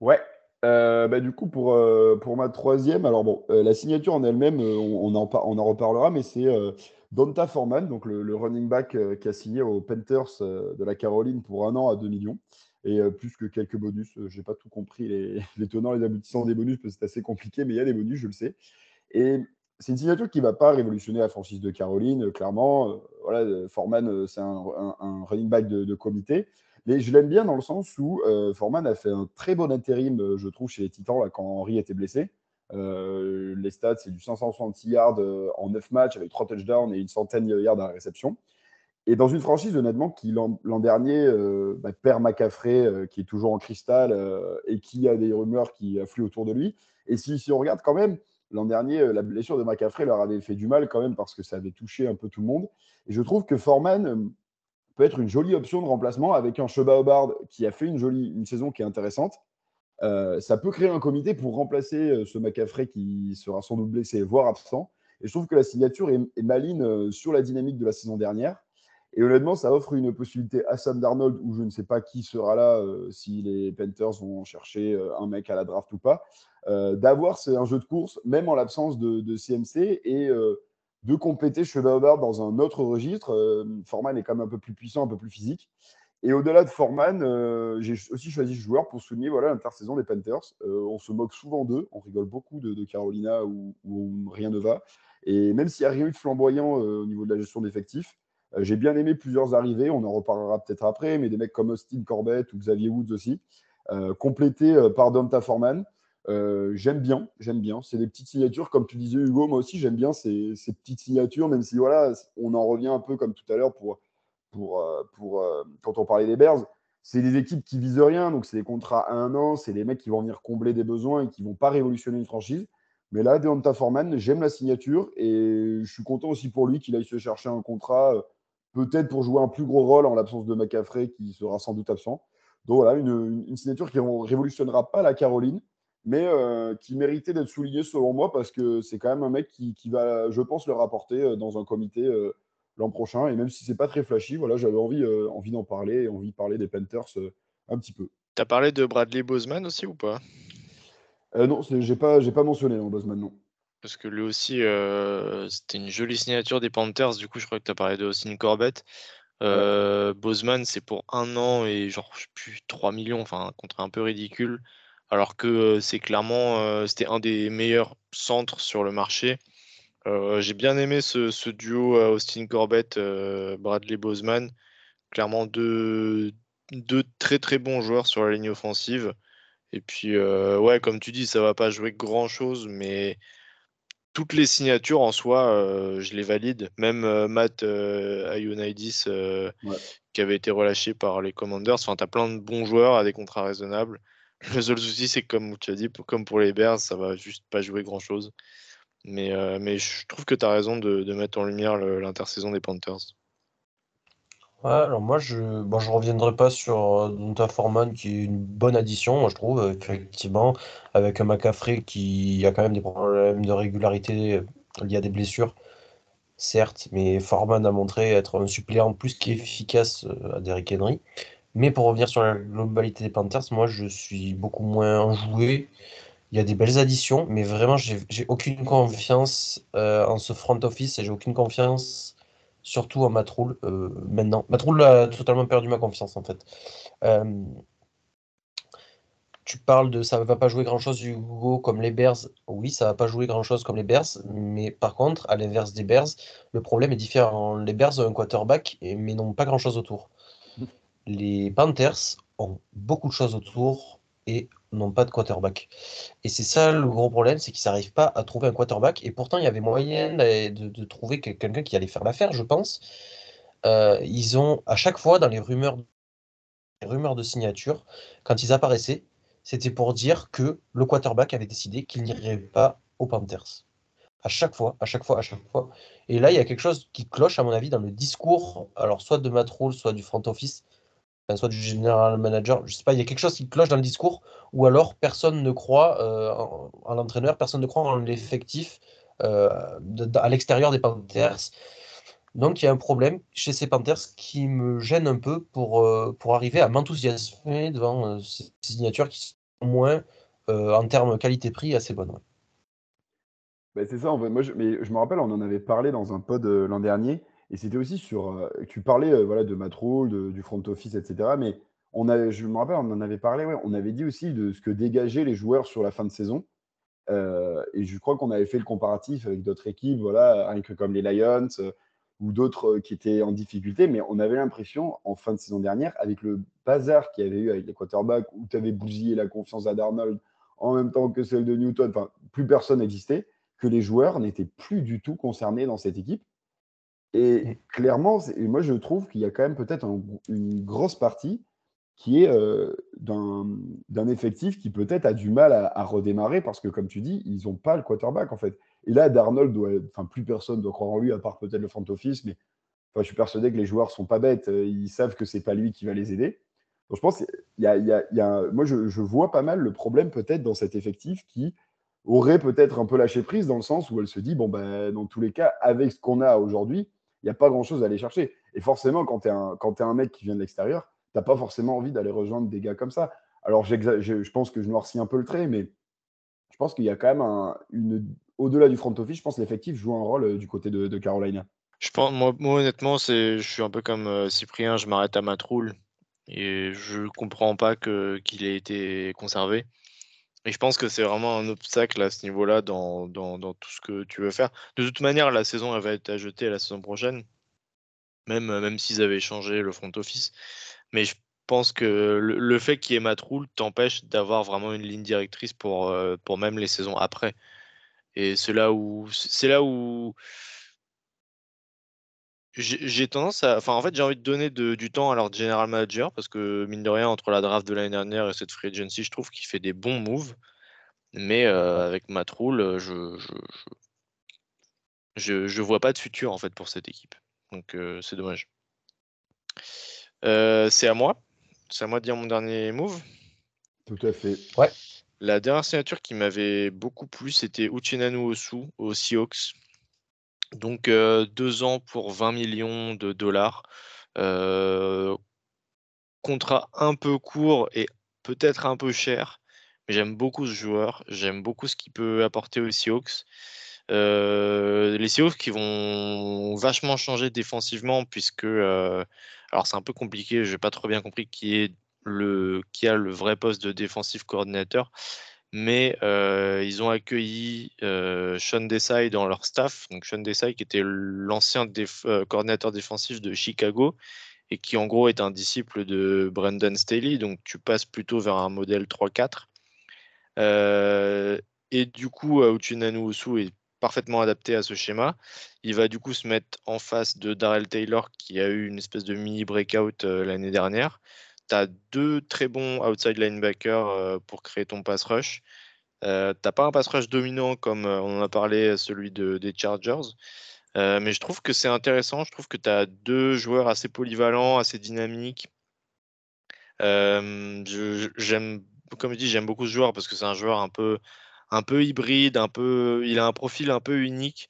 Ouais. Euh, bah, du coup, pour, euh, pour ma troisième, alors bon, euh, la signature en elle-même, euh, on, on en, par- on en reparlera, mais c'est euh, Donta Foreman, donc le, running back euh, qui a signé aux Panthers euh, de la Caroline pour un an à 2 millions, et euh, plus que quelques bonus. Euh, J'ai pas tout compris les, les tenants, les aboutissants des bonus, parce que c'est assez compliqué, mais il y a des bonus, je le sais. Et c'est une signature qui ne va pas révolutionner la franchise de Caroline, clairement. Voilà, Foreman, c'est un, un- un running back de, comité. Mais je l'aime bien dans le sens où Foreman a fait un très bon intérim, je trouve, chez les Titans là, quand Henry était blessé. Euh, les stats, c'est du 566 yards euh, en 9 matchs avec 3 touchdowns et une centaine de yards à la réception. Et dans une franchise, honnêtement, qui l'an dernier euh, bah, perd McCaffrey, qui est toujours en cristal et qui a des rumeurs qui affluent autour de lui. Et si, on regarde quand même, l'an dernier, la blessure de McCaffrey leur avait fait du mal quand même parce que ça avait touché un peu tout le monde. Et je trouve que Foreman peut être une jolie option de remplacement avec un Sheba Hubbard qui a fait une jolie une saison qui est intéressante. Euh, ça peut créer un comité pour remplacer euh, ce McCaffrey qui sera sans doute blessé, voire absent. Et je trouve que la signature est, maligne euh, sur la dynamique de la saison dernière. Et honnêtement, ça offre une possibilité à Sam Darnold, où je ne sais pas qui sera là, si les Panthers vont chercher un mec à la draft ou pas, euh, d'avoir un jeu de course, même en l'absence de, CMC, et de compléter Hubbard dans un autre registre. Foreman est quand même un peu plus puissant, un peu plus physique. Et au-delà de Foreman, euh, j'ai aussi choisi ce joueur pour souligner voilà, l'intersaison des Panthers. Euh, on se moque souvent d'eux, on rigole beaucoup de, Carolina où, rien ne va. Et même s'il n'y a rien eu de flamboyant euh, au niveau de la gestion d'effectifs, j'ai bien aimé plusieurs arrivées, on en reparlera peut-être après, mais des mecs comme Austin Corbett ou Xavier Woods aussi, complétés par Donta Foreman. J'aime bien, j'aime bien. C'est des petites signatures, comme tu disais Hugo, moi aussi j'aime bien ces, ces petites signatures, même si voilà, on en revient un peu comme tout à l'heure pour, pour, euh, euh, quand on parlait des Bears. C'est des équipes qui visent rien, donc c'est des contrats à un an, c'est des mecs qui vont venir combler des besoins et qui vont pas révolutionner une franchise. Mais là, Deonta Foreman, j'aime la signature et je suis content aussi pour lui qu'il aille se chercher un contrat, euh, peut-être pour jouer un plus gros rôle en l'absence de McCaffrey qui sera sans doute absent. Donc voilà, une, signature qui ne révolutionnera pas la Caroline, mais qui méritait d'être soulignée selon moi parce que c'est quand même un mec qui, va, je pense, le rapporter dans un comité l'an prochain. Et même si c'est pas très flashy, voilà, j'avais envie, euh, envie d'en parler et envie de parler des Panthers euh, un petit peu. T'as parlé de Bradley Bozeman aussi ou pas? Euh, non, j'ai pas, pas mentionné dans Bosman, non. Parce que lui aussi, c'était une jolie signature des Panthers. Du coup, je crois que tu as parlé de Austin Corbett. Euh, Bozeman, c'est pour un an et genre, je sais plus, 3 millions, enfin, un contrat un peu ridicule. Alors que c'est clairement, c'était un des meilleurs centres sur le marché. Euh, j'ai bien aimé ce, ce duo euh, Austin Corbett, euh, Bradley Bozeman. Clairement, deux, deux très très bons joueurs sur la ligne offensive. Et puis, euh, ouais, comme tu dis, ça va pas jouer grand-chose, mais toutes les signatures en soi, je les valide. Même Matt Ioannidis, Ouais. qui avait été relâché par les Commanders. Enfin, tu as plein de bons joueurs à des contrats raisonnables. Le seul souci, c'est que, comme tu as dit, comme pour les Bears, ça va juste pas jouer grand-chose. Mais, euh, mais je trouve que tu as raison de, mettre en lumière l'intersaison des Panthers. Ouais, alors moi, je bon, je reviendrai pas sur euh, Donta Foreman, qui est une bonne addition, je trouve, effectivement, avec un McCaffrey qui a quand même des problèmes de régularité euh, liés à des blessures, certes, mais Foreman a montré être un suppléant plus qu'efficace à Derrick Henry. Mais pour revenir sur la globalité des Panthers, moi, je suis beaucoup moins enjoué. Il y a des belles additions, mais vraiment, j'ai aucune confiance euh, en ce front office et j'ai aucune confiance surtout en Matroul euh, maintenant. Matroul a totalement perdu ma confiance en fait. Euh, tu parles de ça va pas jouer grand chose Hugo comme les Bears. Oui, ça va pas jouer grand chose comme les Bears, mais par contre, à l'inverse des Bears, le problème est différent. Les Bears ont un quarterback, mais n'ont pas grand chose autour. Les Panthers ont beaucoup de choses autour et n'ont pas de quarterback. Et c'est ça le gros problème, c'est qu'ils n'arrivent pas à trouver un quarterback. Et pourtant, il y avait moyen de, trouver que- quelqu'un qui allait faire l'affaire, je pense. Euh, ils ont, à chaque fois, dans les rumeurs, rumeurs de signature, quand ils apparaissaient, c'était pour dire que le quarterback avait décidé qu'il n'irait pas aux Panthers. À chaque fois, à chaque fois, à chaque fois. Et là, il y a quelque chose qui cloche, à mon avis, dans le discours, alors soit de Matt soit du front office, soit du general manager, je sais pas, il y a quelque chose qui cloche dans le discours, ou alors personne ne croit euh, en, l'entraîneur, personne ne croit en l'effectif euh, à l'extérieur des Panthers. Donc il y a un problème chez ces Panthers qui me gêne un peu pour, euh, pour arriver à m'enthousiasmer devant ces signatures qui sont moins en termes qualité-prix assez bonnes. Ben, c'est ça. Moi, je me rappelle, on en avait parlé dans un pod l'an dernier. Et c'était aussi sur. Euh, tu parlais euh, voilà, de Matrol, du front office, etc. Mais on avait, je me rappelle, on en avait parlé. Ouais, on avait dit aussi de ce que dégageaient les joueurs sur la fin de saison. Euh, et je crois qu'on avait fait le comparatif avec d'autres équipes, voilà, comme les Lions ou d'autres qui étaient en difficulté. Mais on avait l'impression, en fin de saison dernière, avec le bazar qu'il y avait eu avec les quarterbacks, où tu avais bousillé la confiance à Darnold en même temps que celle de Newton, enfin, plus personne n'existait, que les joueurs n'étaient plus du tout concernés dans cette équipe. Et mmh. clairement, moi je trouve qu'il y a quand même peut-être une grosse partie qui est euh, d'un effectif qui peut-être a du mal à, redémarrer parce que, comme tu dis, ils n'ont pas le quarterback en fait. Et là, Darnold, doit, enfin plus personne doit croire en lui à part peut-être le front office, mais enfin, je suis persuadé que les joueurs sont pas bêtes, euh, ils savent que c'est pas lui qui va les aider. Donc je pense, il y a, y a, moi je, je, vois pas mal le problème peut-être dans cet effectif qui aurait peut-être un peu lâché prise dans le sens où elle se dit bon ben dans tous les cas, avec ce qu'on a aujourd'hui il n'y a pas grand-chose à aller chercher. Et forcément, quand tu es, un mec qui vient de l'extérieur, tu n'as pas forcément envie d'aller rejoindre des gars comme ça. Alors, je pense que je noircis un peu le trait, mais je pense qu'il y a quand même un, une. Au-delà du front office, je pense que l'effectif joue un rôle euh, du côté de, Carolina. Je pense, moi, honnêtement, je suis un peu comme euh, Cyprien, je m'arrête à ma troule et je comprends pas qu'il ait été conservé. Et je pense que c'est vraiment un obstacle à ce niveau-là dans, tout ce que tu veux faire. De toute manière, la saison elle va être ajoutée la saison prochaine, même, même s'ils avaient changé le front office. Mais je pense que le, fait qu'il y ait Matroul t'empêche d'avoir vraiment une ligne directrice pour, euh, pour même les saisons après. Et c'est là où c'est là où j'ai tendance à. Enfin, en fait, j'ai envie de donner du temps à leur general manager parce que, mine de rien, entre la draft de l'année dernière et cette free agency, je trouve qu'il fait des bons moves. Mais euh, avec Matt Rule, je je, vois pas de futur en fait pour cette équipe. Donc, euh, c'est dommage. Euh, c'est à moi. C'est à moi de dire mon dernier move. Tout à fait. Ouais. La dernière signature qui m'avait beaucoup plu, c'était Uchenanu Osu aux Seahawks. Donc deux ans pour 20 millions de dollars. contrat un peu court et peut-être un peu cher, mais j'aime beaucoup ce joueur. J'aime beaucoup ce qu'il peut apporter aux Seahawks. les Seahawks qui vont vachement changer défensivement puisque c'est un peu compliqué, j'ai pas trop bien compris qui est le qui a le vrai poste de défensif coordinateur mais ils ont accueilli Sean Desai dans leur staff. Donc Sean Desai qui était l'ancien coordinateur défensif de Chicago et qui en gros est un disciple de Brandon Staley. Donc tu passes plutôt vers un modèle 3-4. et du coup, Uchinanu Osu est parfaitement adapté à ce schéma. Il va du coup se mettre en face de Darrell Taylor qui a eu une espèce de mini breakout l'année dernière tu as deux très bons outside linebackers euh, pour créer ton pass rush. Euh, tu n'as pas un pass rush dominant comme euh, on en a parlé, celui de, des Chargers. mais je trouve que c'est intéressant. Je trouve que tu as deux joueurs assez polyvalents, assez dynamiques. j'aime, comme je dis, j'aime beaucoup ce joueur parce que c'est un joueur un peu, un peu hybride, un peu, il a un profil un peu unique,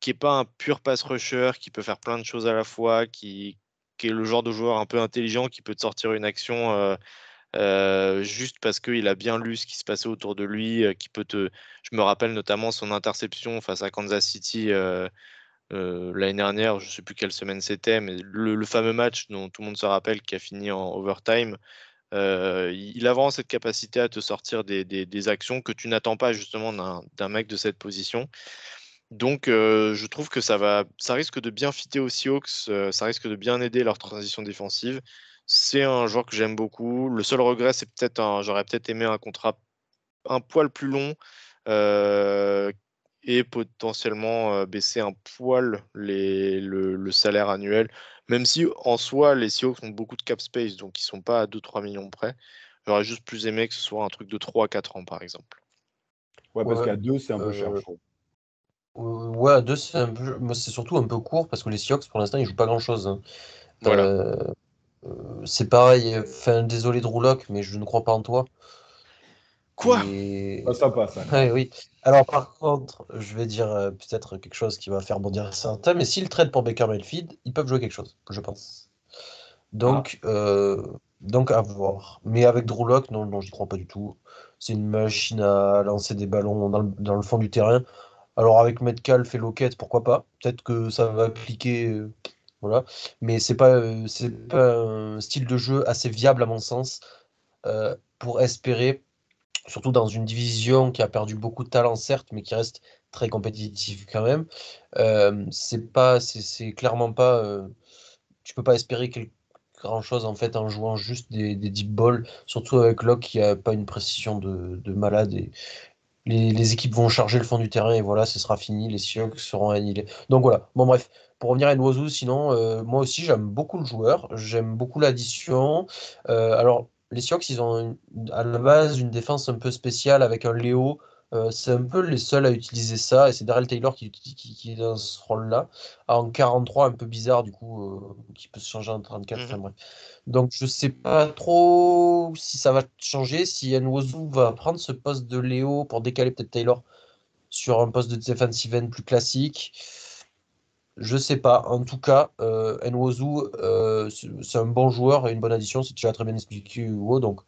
qui n'est pas un pur pass rusher, qui peut faire plein de choses à la fois, qui, qui est le genre de joueur un peu intelligent qui peut te sortir une action euh, euh, juste parce qu'il a bien lu ce qui se passait autour de lui, euh, qui peut te. Je me rappelle notamment son interception face à Kansas City l'année dernière, je ne sais plus quelle semaine c'était, mais le, fameux match dont tout le monde se rappelle qui a fini en overtime. il a vraiment cette capacité à te sortir des, des actions que tu n'attends pas justement d'un mec de cette position. Donc, je trouve que ça va, ça risque de bien fitter aux Seahawks, ça risque de bien aider leur transition défensive. C'est un joueur que j'aime beaucoup. Le seul regret, c'est peut-être j'aurais peut-être aimé un contrat un poil plus long et potentiellement baisser un poil le, salaire annuel. Même si en soi, les Seahawks ont beaucoup de cap space, donc ils sont pas à 2-3 millions près. J'aurais juste plus aimé que ce soit un truc de 3-4 ans, par exemple. Ouais, parce Ouais, qu'à deux, c'est un peu euh, cher, je trouve. Euh, ouais, à deux, c'est un peu, moi, c'est surtout un peu court parce que les Seahawks, pour l'instant, ils jouent pas grand-chose. hein. Voilà. Euh, euh, c'est pareil, enfin, désolé Drew Lock, mais je ne crois pas en toi. Quoi? Et- Ah, ça passe. hein. Ouais, oui. Alors, par contre, je vais dire euh, peut-être quelque chose qui va faire bondir certains, mais s'ils traitent pour Baker Mayfield, ils peuvent jouer quelque chose, je pense. Donc, euh, donc à voir. Mais avec Drew Lock, non, non, j'y crois pas du tout. C'est une machine à lancer des ballons dans le, dans le fond du terrain. Alors, avec Metcalf et Lockett, pourquoi pas? Peut-être que ça va cliquer, euh, voilà. Mais c'est pas, euh, pas un style de jeu assez viable, à mon sens, euh, pour espérer surtout dans une division qui a perdu beaucoup de talent, certes, mais qui reste très compétitive quand même. C'est pas, c'est, clairement pas, tu peux pas espérer quelque grand chose en fait en jouant juste des, des deep balls, surtout avec Locke qui a pas une précision de, de malade et les, équipes vont charger le fond du terrain et voilà, ce sera fini, les Seahawks seront annihilés. Donc voilà, bon bref, pour revenir à Nwozu, sinon, euh, moi aussi j'aime beaucoup le joueur, j'aime beaucoup l'addition. Euh, alors, les Seahawks, ils ont à la base une défense un peu spéciale avec un Léo. Euh, c'est un peu les seuls à utiliser ça, et c'est Darrell Taylor qui, qui, est dans ce rôle-là. En 43, un peu bizarre, du coup, euh, qui peut se changer en 34, enfin Mhm. bref. Donc, je sais pas trop si ça va changer, si Nwozu va prendre ce poste de Léo pour décaler peut-être Taylor sur un poste de defensive end plus classique. Je sais pas. En tout cas, euh, Nwozu, euh, c'est c'est un bon joueur et une bonne addition. C'est déjà très bien expliqué, Hugo. Donc,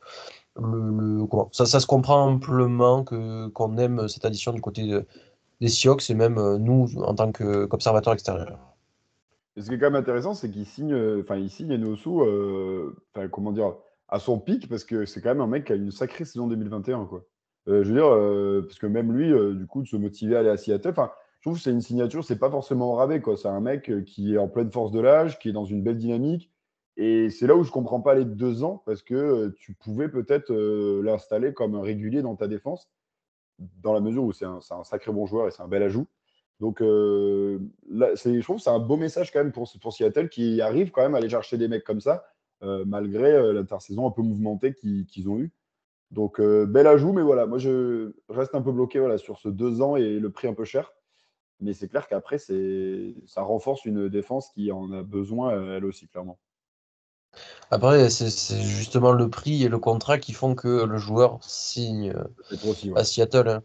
le, le- ça, ça se comprend amplement que qu'on aime cette addition du côté de- des Seahawks et même euh, nous en tant que- qu'observateurs extérieurs. Et ce qui est quand même intéressant, c'est qu'il signe, enfin, il signe Enosu, euh, enfin, comment dire, à son pic, parce que c'est quand même un mec qui a une sacrée saison 2021, quoi. Euh, je veux dire, parce que même lui, du coup, de se motiver à aller à Seattle, enfin, je trouve que c'est une signature, c'est pas forcément rabais, quoi. C'est un mec qui est en pleine force de l'âge, qui est dans une belle dynamique. Et c'est là où je comprends pas les deux ans, parce que euh, tu pouvais peut-être euh, l'installer comme un régulier dans ta défense, dans la mesure où c'est un, sacré bon joueur et c'est un bel ajout. Donc, euh, là, je trouve que c'est un beau message quand même pour, pour Seattle qui arrive quand même à aller chercher des mecs comme ça, euh, malgré l'intersaison un peu mouvementée qu'ils ont eu. Donc, bel ajout, mais voilà, moi je reste un peu bloqué voilà, sur ce deux ans et le prix un peu cher. Mais c'est clair qu'après, ça renforce une défense qui en a besoin, elle aussi, clairement. Après, c'est justement le prix et le contrat qui font que le joueur signe euh, aussi, ouais, à Seattle. hein.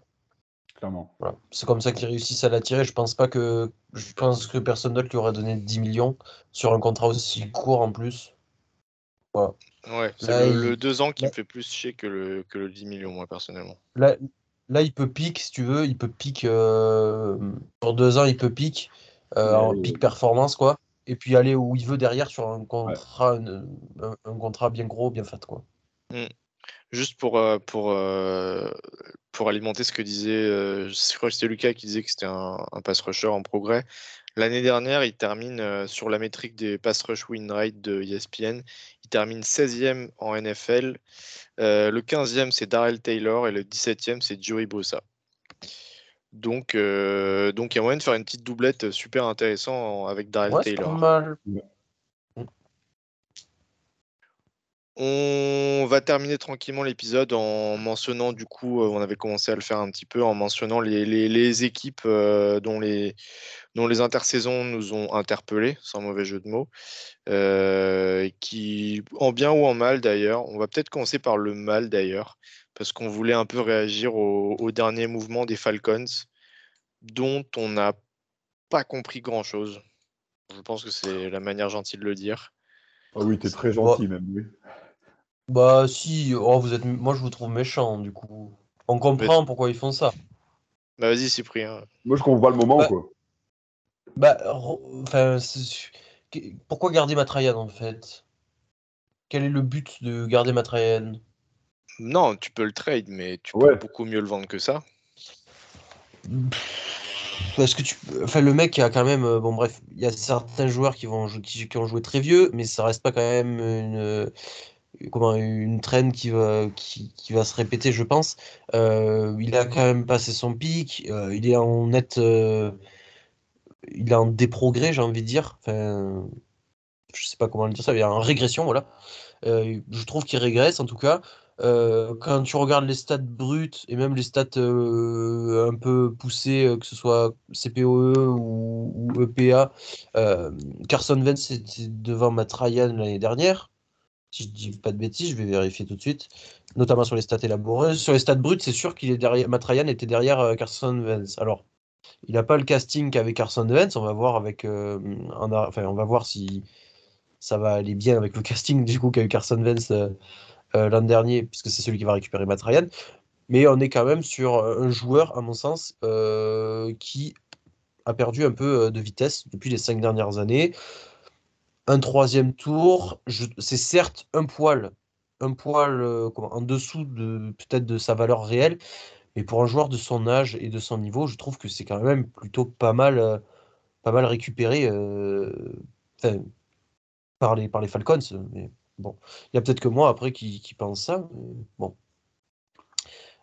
clairement. Voilà. C'est comme ça qu'ils réussissent à l'attirer. Je pense pas que je pense que personne d'autre lui aurait donné 10 millions sur un contrat aussi court en plus. Ouais, c'est le, il- le deux ans qui là- me fait plus chier que le, que le 10 millions, moi, personnellement. Là, là, il peut pique, si tu veux, il peut pique euh, pour deux ans, il peut pique euh, Mais en pique performance, quoi. Et puis aller où il veut derrière sur un contrat, un, un- un contrat bien gros, bien fait, quoi. Juste pour, euh, pour, euh, pour alimenter ce que disait, euh, je crois que c'était Lucas qui disait que c'était un, un pass rusher en progrès. L'année dernière, il termine sur la métrique des pass rush win rate de ESPN. Il termine 16e en NFL. Euh, le 15e, c'est Darrell Taylor et le 17e, c'est Joey Bosa. Donc, euh, donc il y a moyen de faire une petite doublette super intéressant avec Ouais, pas Taylor. mal. On va terminer tranquillement l'épisode en mentionnant, du coup, euh, on avait commencé à le faire un petit peu, en mentionnant les, les- les équipes euh, dont, les, dont les intersaisons nous ont interpellés, sans mauvais jeu de mots, euh, qui, en bien ou en mal d'ailleurs, on va peut-être commencer par le mal d'ailleurs, parce qu'on voulait un peu réagir au, au dernier mouvement des Falcons, dont on n'a pas compris grand-chose. Je pense que c'est la manière gentille de le dire. Ah oui, t'es très gentil, même, oui. Bah si, oh, vous êtes, moi je vous trouve méchant, du coup. On comprend pourquoi ils font ça. Bah vas-y Cyprien. Moi, je comprends pas le moment, Ouais. quoi. Bah, re- enfin, pourquoi garder Matrayan en fait? Quel est le but de garder Matrayan? Non, tu peux le trade, mais tu Ouais. peux beaucoup mieux le vendre que ça. Parce que tu, enfin, le mec a quand même, euh, bon bref, il y a certains joueurs qui vont, qui, qui ont joué très vieux, mais ça reste pas quand même une, euh, comment, une traîne qui va, qui, qui va se répéter, je pense. Euh, il a quand même passé son pic, euh, il est en net, euh, il est en déprogrès, j'ai envie de dire. Enfin, je sais pas comment le dire ça, il est en régression, voilà. Je trouve qu'il régresse en tout cas. Euh, quand tu regardes les stats brutes et même les stats euh, un peu poussées, euh, que ce soit CPOE ou, EPA, Carson Wentz était devant Matt l'année dernière. Si je dis pas de bêtises, je vais vérifier tout de suite, notamment sur les stats élaborées. Sur les stats brutes, c'est sûr qu'il est derrière. Matt était derrière Carson Wentz. Alors, il n'a pas le casting qu'avec Carson Wentz. On va voir avec, enfin, on va voir si ça va aller bien avec le casting du coup qu'a eu Carson euh, l'an dernier, puisque c'est celui qui va récupérer Matt. Mais on est quand même sur un joueur, à mon sens, euh, qui a perdu un peu euh, de vitesse depuis les cinq dernières années. Un troisième tour, c'est certes un poil, un poil en dessous de peut-être de sa valeur réelle, mais pour un joueur de son âge et de son niveau, je trouve que c'est quand même plutôt pas mal, pas mal récupéré par, les, Falcons. Bon, il y a peut-être que moi après qui, pense ça. bon.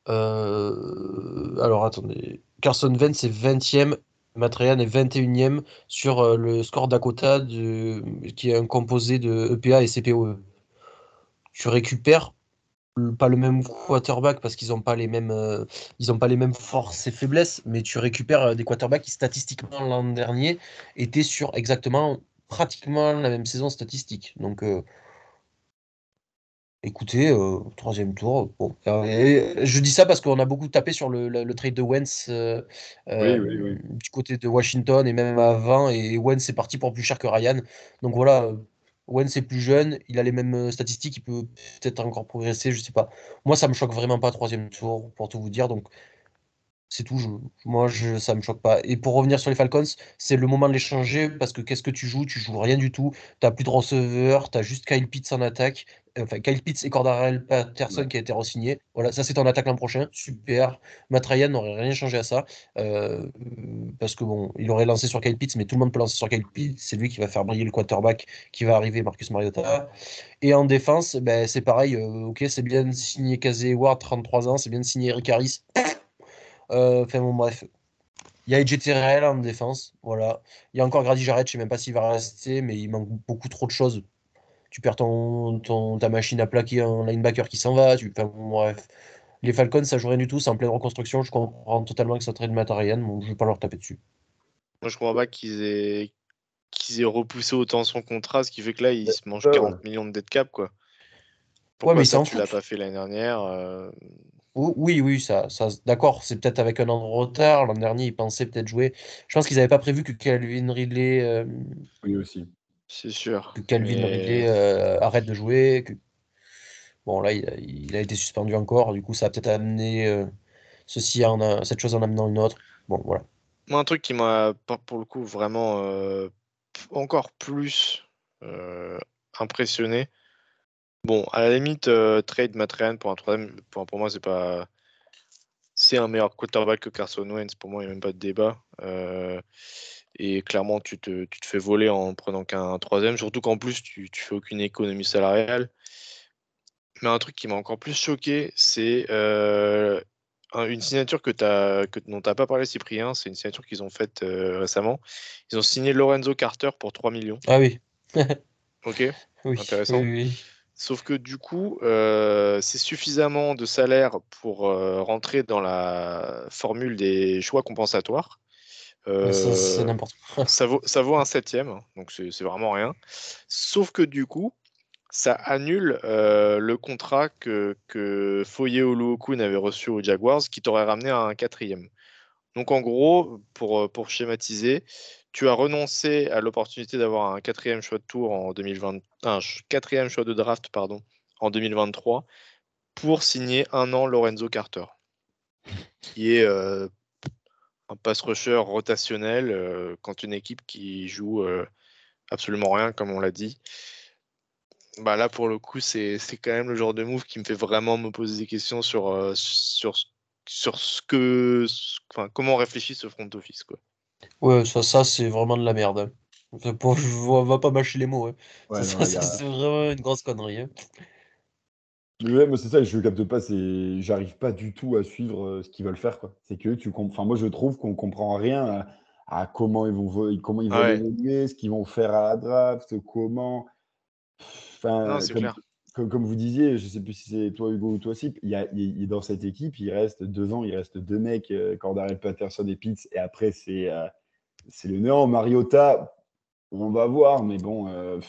Euh, alors attendez. Carson Vance est 20e, Matrian est 21e sur euh, le score Dakota qui est un composé de EPA et CPOE. Tu récupères pas le même quarterback parce qu'ils n'ont pas les mêmes euh, ils ont pas les mêmes forces et faiblesses, mais tu récupères des quarterbacks qui statistiquement l'an dernier étaient sur exactement pratiquement la même saison statistique. Donc Écoutez, euh, troisième tour. Bon, je dis ça parce qu'on a beaucoup tapé sur le, trade de Wentz euh, euh, du côté de Washington et même avant. Et Wentz est parti pour plus cher que Ryan. Donc voilà, Wentz est plus jeune, il a les mêmes statistiques, il peut peut-être encore progresser, je sais pas. Moi, ça me choque vraiment pas troisième tour, pour tout vous dire. Donc c'est tout. moi, je, ça me choque pas. Et pour revenir sur les Falcons, c'est le moment de les changer parce que qu'est-ce que tu joues? Tu joues rien du tout. Tu n'as plus de receveur, tu as juste Kyle Pitts en attaque. Enfin, Kyle Pitts et Cordarel Patterson qui a été re-signé. Voilà, ça c'est en attaque l'an prochain. Super. Matt Ryan n'aurait rien changé à ça. Euh, parce que bon, il aurait lancé sur Kyle Pitts, mais tout le monde peut lancer sur Kyle Pitts. C'est lui qui va faire briller le quarterback qui va arriver, Marcus Mariota. Et en défense, ben, c'est pareil. Euh, ok, c'est bien de signer Kazé Ward, 33 ans. C'est bien de signer Eric Harris. Euh, enfin bon, bref. Il y a Terrell en défense, voilà. Il y a encore Grady Jarrett, je sais même pas s'il va rester, mais il manque beaucoup trop de choses. Tu perds ton, ton ta machine à plaquer un linebacker qui s'en va. Tu, enfin, bon, bref. Les Falcons, ça joue rien du tout, c'est en pleine reconstruction. Je comprends totalement que ça traite de matériel, donc je vais pas leur taper dessus. Moi, je crois pas qu'ils aient, qu'ils aient repoussé autant son contrat, ce qui fait que là, ils se mangent 40 millions de dead cap, quoi. Pourquoi ouais, mais ça, tu l'as pas fait l'année dernière euh, oui, oui, ça, ça d'accord, c'est peut-être avec un an de retard. L'an dernier, ils pensaient peut-être jouer. Je pense qu'ils n'avaient pas prévu que Calvin Ridley, euh, Oui, aussi. C'est sûr. que Calvin Ridley euh, arrête de jouer. Bon, là, il a, été suspendu encore. Du coup, ça a peut-être amené euh, ceci en cette chose en amenant une autre. Bon, voilà. Moi, un truc qui m'a, pour le coup, vraiment encore plus impressionné, Bon, à la limite, euh, trade Matrian pour un troisième, pour, pour moi, c'est pas. C'est un meilleur quarterback que Carson Wentz. Pour moi, il n'y a même pas de débat. Euh, et clairement, tu te, tu te, fais voler en prenant qu'un troisième. Surtout qu'en plus, tu, tu fais aucune économie salariale. Mais un truc qui m'a encore plus choqué, c'est euh, une signature que as, que, dont tu n'as pas parlé, Cyprien. C'est une signature qu'ils ont faite récemment. Ils ont signé Lorenzo Carter pour 3 millions. Ah oui. ok. Oui. Intéressant. Oui, oui. Sauf que du coup, euh, c'est suffisamment de salaire pour euh, rentrer dans la formule des choix compensatoires. Euh, ça, n'importe quoi. Ça vaut, ça vaut un septième, hein, donc c'est vraiment rien. Sauf que du coup, ça annule le contrat que, que Foye Oluokun avait reçu aux Jaguars, qui t'aurait ramené à un quatrième. Donc en gros, pour, pour schématiser, tu as renoncé à l'opportunité d'avoir un quatrième choix de tour en 2020, un quatrième choix de draft pardon, en 2023 pour signer un an Lorenzo Carter, qui est euh, un pass rusher rotationnel euh, quand une équipe qui joue euh, absolument rien, comme on l'a dit. Bah là, pour le coup, c'est quand même le genre de move qui me fait vraiment me poser des questions sur, sur, sur ce que, enfin, comment réfléchit ce front office. Quoi. Ouais, ça, ça c'est vraiment de la merde. Hein. Pour, je va pas mâcher les mots. Hein. ça, c'est vraiment une grosse connerie. Hein. Ouais, c'est ça, je capte pas, c'est j'arrive pas du tout à suivre euh, ce qu'ils veulent faire. quoi. C'est que tu enfin, moi je trouve qu'on comprend rien à, comment ils vont comment ils vont évoluer, ce qu'ils vont faire à la draft, comment. Enfin, c'est clair. comme, comme vous disiez, je ne sais plus si c'est toi Hugo ou toi Sip, il y a, il- il- dans cette équipe, il reste deux ans, il reste deux mecs, euh, Cordarel Patterson et Pitts, et après c'est euh, c'est le néant. Mariota, on va voir, mais bon. euh,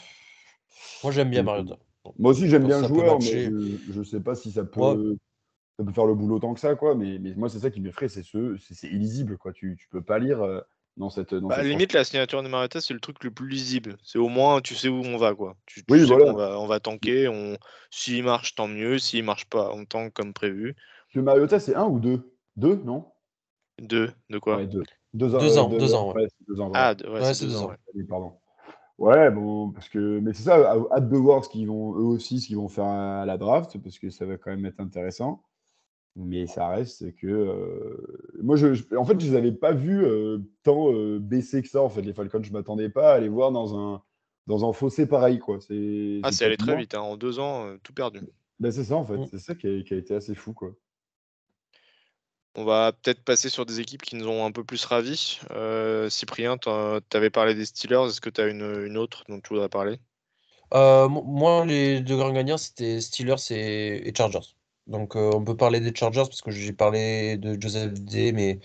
Moi, j'aime bien. Mariota. moi aussi j'aime bien le joueur, mais je ne sais pas si ça peut, Ouais. ça peut faire le boulot tant que ça, quoi. Mais, mais moi c'est ça qui m'effraie, c'est ce, c'est c'est illisible, quoi. Tu ne peux pas lire euh, dans cette. Dans Bah, à cette la limite, la signature de Mariota, c'est le truc le plus lisible. C'est au moins, tu sais où on va, quoi. Tu, tu Oui, sais voilà. qu'on va, on va tanker. On... S'il marche, tant mieux. S'il marche pas, on tank comme prévu. Le Mariota, c'est un ou deux? Deux, non? Deux, de quoi? Ouais, deux. Deux ans. Deux euh, ans, deux ans, ouais. deux ans, Ah, deux- ouais, Ouais, c'est deux ans. ouais. Oui, Pardon. Ouais, bon, parce que. Mais c'est ça, hâte de voir ce qu'ils vont, eux aussi, ce qu'ils vont faire à la draft, parce que ça va quand même être intéressant. Mais ça reste que. euh, Moi, je, je- en fait, je les avais pas vus euh, tant euh, baisser que ça, en fait, les Falcons. Je m'attendais pas à les voir dans un, dans un fossé pareil, quoi. C'est Ah, c'est allé très vite. hein. En deux ans, euh, tout perdu. Ben, c'est ça, en fait. Mm. C'est ça qui a, qui a été assez fou, quoi. On va peut-être passer sur des équipes qui nous ont un peu plus ravis. Euh, Cyprien, tu avais parlé des Steelers. Est-ce que tu as une, une autre dont tu voudrais parler? Euh, mo- moi, les deux grands gagnants, c'était Steelers et, et Chargers. Donc, euh, on peut parler des Chargers parce que j'ai parlé de Joseph D, mais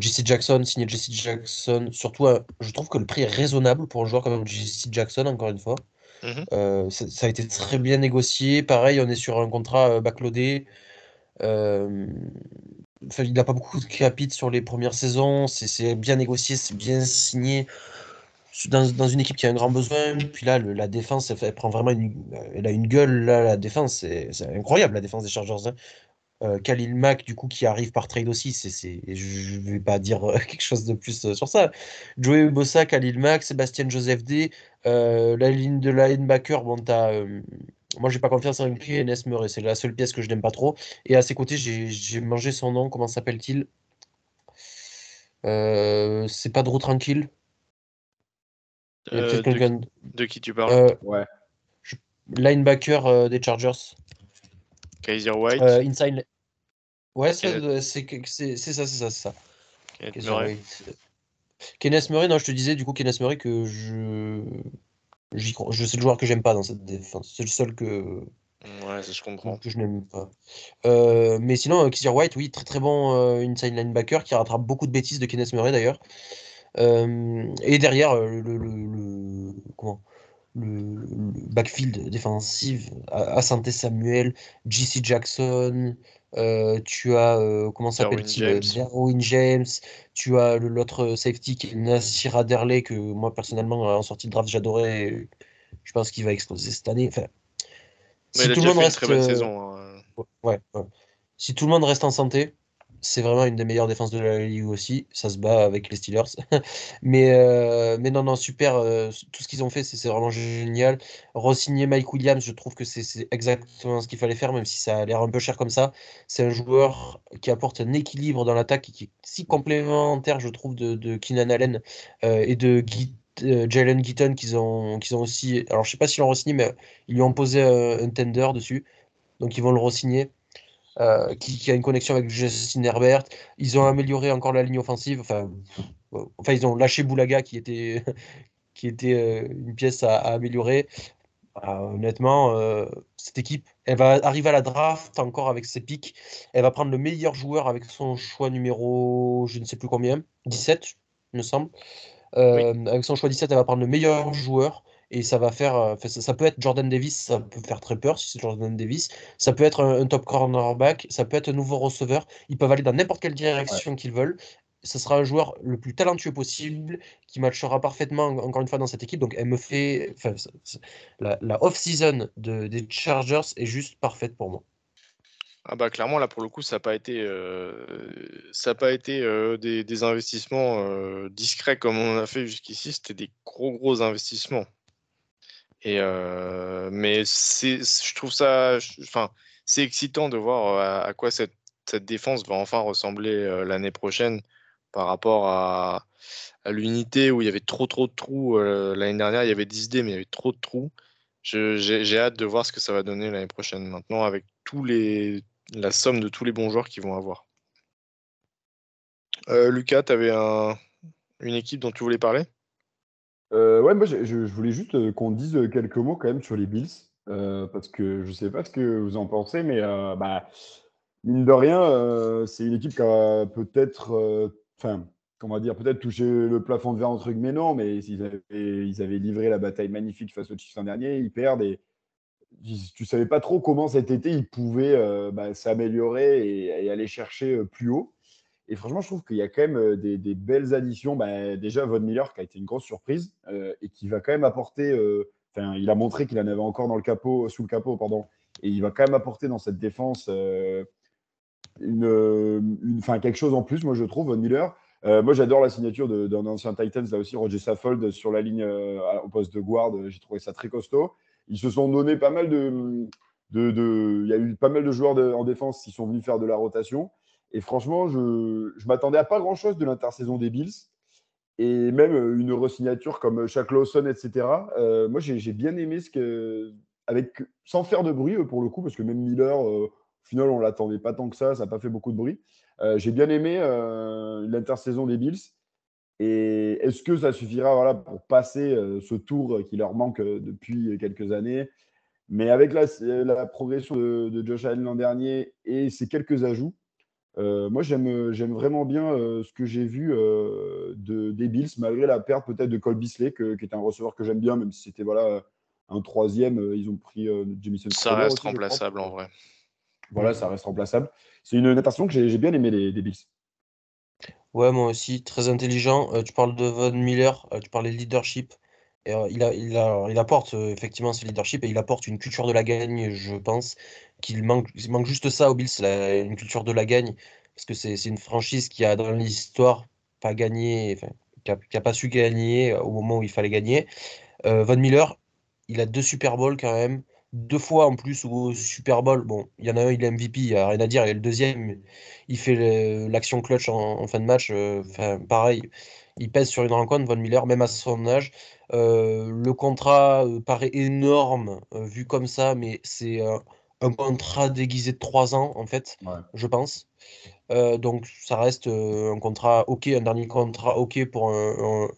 JC Jackson, signé JC Jackson, surtout, je trouve que le prix est raisonnable pour un joueur comme JC Jackson, encore une fois. Mhm. Euh, ça, ça a été très bien négocié. Pareil, on est sur un contrat backloadé. Euh, il n'a pas beaucoup de capite sur les premières saisons. C'est bien négocié, c'est bien signé dans, dans une équipe qui a un grand besoin. Puis là, la défense, elle, prend vraiment une, elle a une gueule. Là, la défense, c'est incroyable, la défense des Chargers. hein. Euh, Khalil Mack, du coup, qui arrive par trade aussi, c'est, je ne vais pas dire euh, quelque chose de plus sur ça. Joey Bossa, Khalil Mack, Sébastien Joseph D, la ligne de linebacker, bon, t'as, euh, moi, j'ai pas confiance en Kenneth Murray, c'est la seule pièce que je n'aime pas trop. Et à ses côtés, j'ai, mangé son nom, comment s'appelle-t-il? Euh, C'est pas Drew Tranquille? Euh, de, qui tu parles? Euh, Ouais. linebacker euh, des Chargers. Kaiser White? Euh, inside. Ouais, c'est ça, c'est ça, c'est ça. Kenneth Kaiser Murray. White. Kenneth Murray, non, je te disais du coup Kenneth Murray que je. J'y crois. Je, le joueur que j'aime pas dans cette défense. C'est le seul que, Ouais, ça je comprends. que je n'aime pas. Euh, mais sinon, euh, Kaiser White, oui, très très bon euh, inside linebacker qui rattrape beaucoup de bêtises de Kenneth Murray d'ailleurs. Euh, et derrière, euh, le, le, le- comment le, le backfield défensif, Asante Samuel, JC Jackson, euh, tu as, euh, comment s'appelle-t-il euh, James. Derwin James, tu as l'autre safety qui est Nassir Adderley, que moi personnellement, en sortie de draft, j'adorais. Je pense qu'il va exploser cette année. Enfin, tout le monde reste, euh, saison. Si tout le monde reste en santé, c'est vraiment une des meilleures défenses de la ligue aussi. Ça se bat avec les Steelers. mais, euh, mais non, non, super. euh, tout ce qu'ils ont fait, c'est vraiment génial. Re-signer Mike Williams, je trouve que c'est exactement ce qu'il fallait faire, même si ça a l'air un peu cher comme ça. C'est un joueur qui apporte un équilibre dans l'attaque et qui est si complémentaire, je trouve, de, de Keenan Allen euh, et de Jalen Gitton qu'ils ont, ont aussi. Alors, je sais pas s'ils l'ont re-signé, mais ils lui ont posé un tender dessus. Donc, ils vont le re-signer euh, qui, qui a une connexion avec Justin Herbert. Ils ont amélioré encore la ligne offensive. Enfin, euh, enfin ils ont lâché Boulaga qui était, qui était euh, une pièce à, à améliorer. Ah, honnêtement, cette équipe, elle va arriver à la draft encore avec ses pics. Elle va prendre le meilleur joueur avec son choix numéro, je ne sais plus combien, 17, il me semble. Avec son choix 17, elle va prendre le meilleur joueur. Et ça va faire. euh, ça, ça peut être Jordan Davis, ça peut faire très peur si c'est Jordan Davis. Ça peut être un, un top cornerback, ça peut être un nouveau receveur. Ils peuvent aller dans n'importe quelle direction qu'ils veulent. Ce sera un joueur le plus talentueux possible, qui matchera parfaitement, en- encore une fois, dans cette équipe. Donc, elle me fait. Enfin, la, la off-season de, des Chargers est juste parfaite pour moi. Ah bah clairement là pour le coup ça n'a pas été euh, ça a pas été euh, des, des investissements euh, discrets comme on a fait jusqu'ici c'était des gros gros investissements euh, mais je trouve ça enfin c'est excitant de voir euh, à, quoi cette, défense va enfin ressembler euh, l'année prochaine par rapport à, l'unité où il y avait trop trop de trous l'année dernière il y avait 10 idées mais il y avait trop de trous j'ai hâte de voir ce que ça va donner l'année prochaine maintenant avec tous les la somme de tous les bons joueurs qu'ils vont avoir. Lucas, tu avais un, une équipe dont tu voulais parler? Euh, ouais, moi je, voulais juste euh, qu'on dise euh, quelques mots quand même sur les Bills. parce que je ne sais pas ce que vous en pensez, mais bah, mine de rien, c'est une équipe qui a peut-être, enfin, comment dire, peut-être touché le plafond de verre entre guillemets, non, mais ils avaient, ils avaient livré la bataille magnifique face aux Chiefs l'an dernier, ils perdent et tu savais pas trop comment cet été ils pouvaient bah, s'améliorer et, aller chercher plus haut. Et franchement, je trouve qu'il y a quand même des, belles additions. Bah, déjà, Von Miller, qui a été une grosse surprise et qui va quand même apporter. Enfin, il a montré qu'il en avait encore dans le capot, sous le capot, pardon. Et il va quand même apporter dans cette défense une, une, quelque chose en plus, moi, je trouve, Von Miller. moi, j'adore la signature d'un ancien Titans, là aussi, Roger Saffold, sur la ligne au poste de guard. J'ai trouvé ça très costaud. Ils se sont donné pas mal de, Il y a eu pas mal de joueurs en défense qui sont venus faire de la rotation. Et franchement, je, je m'attendais à pas grand-chose de l'intersaison des Bills. Et même une resignature comme Shaq Lawson, etc. Euh, moi, j'ai bien aimé ce que. Avec, sans faire de bruit, pour le coup, parce que même Miller, euh, au final, on l'attendait pas tant que ça, ça n'a pas fait beaucoup de bruit. Euh, j'ai bien aimé l'intersaison des Bills. Et est-ce que ça suffira pour passer ce tour qui leur manque depuis quelques années? Mais avec la, progression de, de Josh Allen l'an dernier et ces quelques ajouts, euh, moi, j'aime, j'aime vraiment bien euh, ce que j'ai vu euh, de, des Bills, malgré la perte peut-être de Cole Bisley, qui est un receveur que j'aime bien, même si c'était voilà, un troisième. ils ont pris Jamison. Ça reste remplaçable en vrai. Voilà, ça reste remplaçable. C'est une natation que j'ai, bien aimé des, des, Bills. Ouais, moi aussi, très intelligent. tu parles de Von Miller, tu parlais de leadership. Et, il, il, il, apporte effectivement ce leadership et il apporte une culture de la gagne, je pense, qu'il manque, il manque juste ça au Bills, une culture de la gagne, parce que c'est une franchise qui a dans l'histoire pas gagné, qui n'a pas su gagner au moment où il fallait gagner. Euh, Von Miller, il a deux Super Bowls quand même, deux fois en plus au Super Bowl. Bon, il y en a un, il est MVP, il n'y a rien à dire, et le deuxième, il fait l'action clutch en, fin de match. Euh, enfin, pareil, il pèse sur une rencontre, Von Miller, même à son âge. Euh, le contrat paraît énorme vu comme ça, mais c'est un contrat déguisé de 3 ans, en fait, je pense. Euh, donc, ça reste euh, un contrat OK, un dernier contrat OK pour un,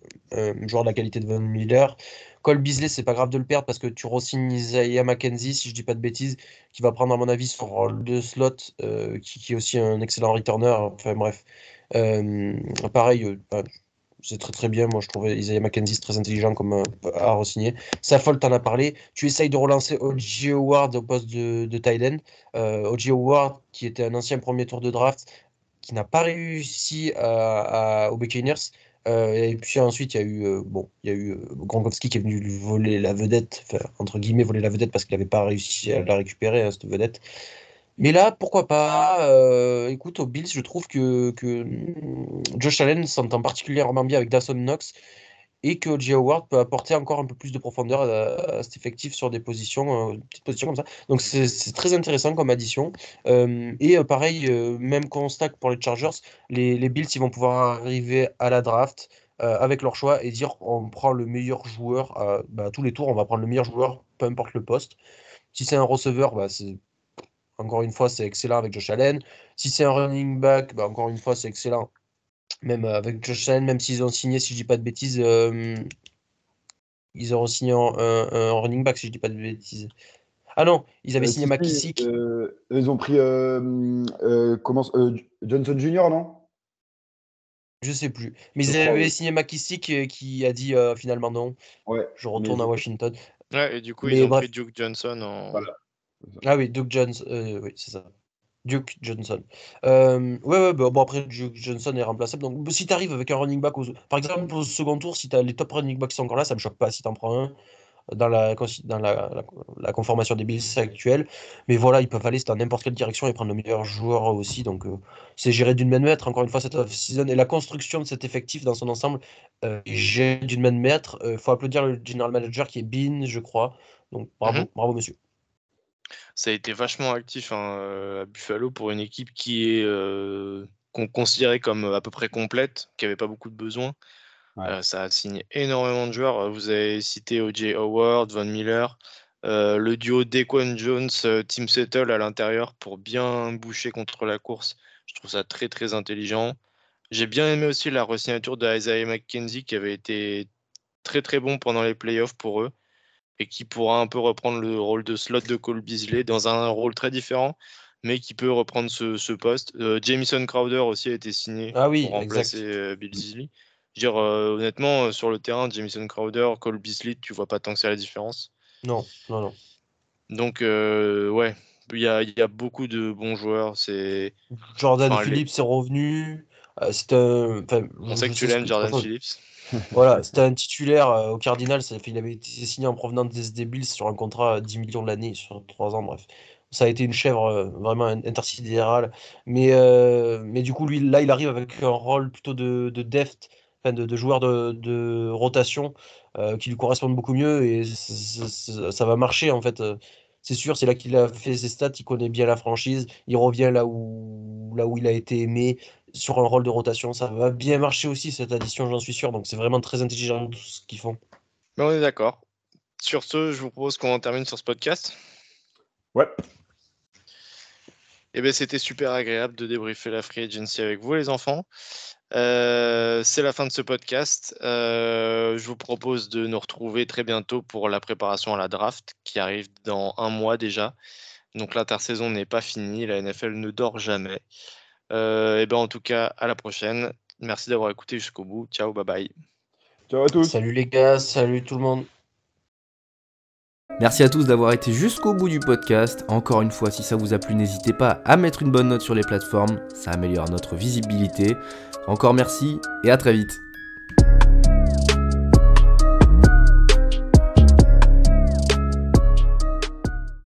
joueur de la qualité de Von Miller. Cole Beasley, c'est pas grave de le perdre parce que tu re-signes Isaiah McKenzie, si je dis pas de bêtises, qui va prendre, à mon avis, son rôle de slot, euh, qui, est aussi un excellent returner. Enfin, bref. pareil, c'est très très bien. Moi, je trouvais Isaiah McKenzie très intelligent comme euh, à re-signer. Saffold, t'en as parlé. Tu essayes de relancer O.J. Howard au poste de, de Tyden. Euh, O.J. Howard, qui était un ancien premier tour de draft, qui n'a pas réussi à, aux Buccaneers. Euh, et puis ensuite, il y a eu, euh, bon, il y a eu Gronkowski qui est venu voler la vedette, entre guillemets, voler la vedette parce qu'il n'avait pas réussi à la récupérer, hein, cette vedette. Mais là, pourquoi pas euh, Écoute, au Bills, je trouve que, que Josh Allen s'entend particulièrement bien avec Dawson Knox et que O.J. Howard peut apporter encore un peu plus de profondeur à, cet effectif sur des positions, euh, petites positions comme ça. Donc c'est très intéressant comme addition. Euh, et pareil, même constat que pour les Chargers, les, les, Bills ils vont pouvoir arriver à la draft avec leur choix et dire on prend le meilleur joueur à, bah, tous les tours, on va prendre le meilleur joueur, peu importe le poste. Si c'est un receveur, bah, c'est encore une fois, c'est excellent avec Josh Allen. Si c'est un running back, bah, encore une fois, c'est excellent. Même euh, avec Josh Allen, même s'ils ont signé, si je dis pas de bêtises, euh, ils auront signé un, running back, si je dis pas de bêtises. Ah non, ils avaient euh, signé McKissick. ils ont pris comment, Johnson Jr., non? Je sais plus. Mais ils avaient signé McKissick qui a dit finalement non. Ouais, je retourne à Washington. Ouais, et du coup, ils ont pris Duke Johnson en. Voilà. Ah oui, Duke Johnson, euh, oui, c'est ça. Duke Johnson. Euh, ouais, ouais, bah, bon, après, Duke Johnson est remplaçable. Donc, si tu arrives avec un running back, par exemple, au second tour, si as les top running backs qui sont encore là, ça me choque pas si tu en prends un dans la, dans la, la, conformation des Bills actuelle. Mais voilà, ils peuvent aller dans n'importe quelle direction et prendre le meilleur joueur aussi. Donc, euh, c'est géré d'une même maître, encore une fois, cette off-season. Et la construction de cet effectif dans son ensemble est gérée d'une même maître. Il faut applaudir le general manager qui est Bean, je crois. Donc, bravo, mm-hmm. bravo, monsieur ça a été vachement actif hein, à Buffalo pour une équipe qui est qu'on considérait comme à peu près complète, qui n'avait pas beaucoup de besoins. ça a signé énormément de joueurs. Vous avez cité O.J. Howard, Von Miller, le duo Dequan Jones, Tim Settle à l'intérieur pour bien boucher contre la course. Je trouve ça très très intelligent. J'ai bien aimé aussi la resignature de Isaiah McKenzie qui avait été très très bon pendant les playoffs pour eux. Et qui pourra un peu reprendre le rôle de slot de Cole Beasley dans un rôle très différent, mais qui peut reprendre ce, poste. Euh, Jamison Crowder aussi a été signé ah oui, pour remplacer euh, Bill Beasley. Je veux dire, euh, honnêtement, sur le terrain, Jamison Crowder, Cole Beasley, tu vois pas tant que c'est la différence. Non, non, non. Donc, ouais, il y a, y a, beaucoup de bons joueurs. C'est Jordan Phillips est revenu. c'est un... On sait que tu l'aimes, Jordan Phillips. Voilà, c'était un titulaire euh, au Cardinal, il avait été signé en provenance des Bills sur un contrat à 10 millions de l'année, sur 3 ans, bref. Ça a été une chèvre euh, vraiment intersidérale. Mais, euh, mais du coup, lui, là, il arrive avec un rôle plutôt de, de deft, enfin de, joueur de, rotation, qui lui correspond beaucoup mieux et ça va marcher en fait. C'est sûr, c'est là qu'il a fait ses stats, il connaît bien la franchise, il revient là où, là où il a été aimé, sur un rôle de rotation. Ça va bien marcher aussi, cette addition, j'en suis sûr. Donc c'est vraiment très intelligent tout ce qu'ils font. Mais on est d'accord. Sur ce, je vous propose qu'on en termine sur ce podcast. Ouais. Eh bien, c'était super agréable de débriefer la free agency avec vous, les enfants. Euh, c'est la fin de ce podcast. Euh, je vous propose de nous retrouver très bientôt pour la préparation à la draft qui arrive dans un mois déjà. Donc l'intersaison n'est pas finie, la NFL ne dort jamais. Euh, et ben en tout cas, à la prochaine. Merci d'avoir écouté jusqu'au bout. Ciao, bye bye. Ciao à tous. Salut les gars, salut tout le monde. Merci à tous d'avoir été jusqu'au bout du podcast. Encore une fois, si ça vous a plu, n'hésitez pas à mettre une bonne note sur les plateformes, ça améliore notre visibilité. Encore merci et à très vite.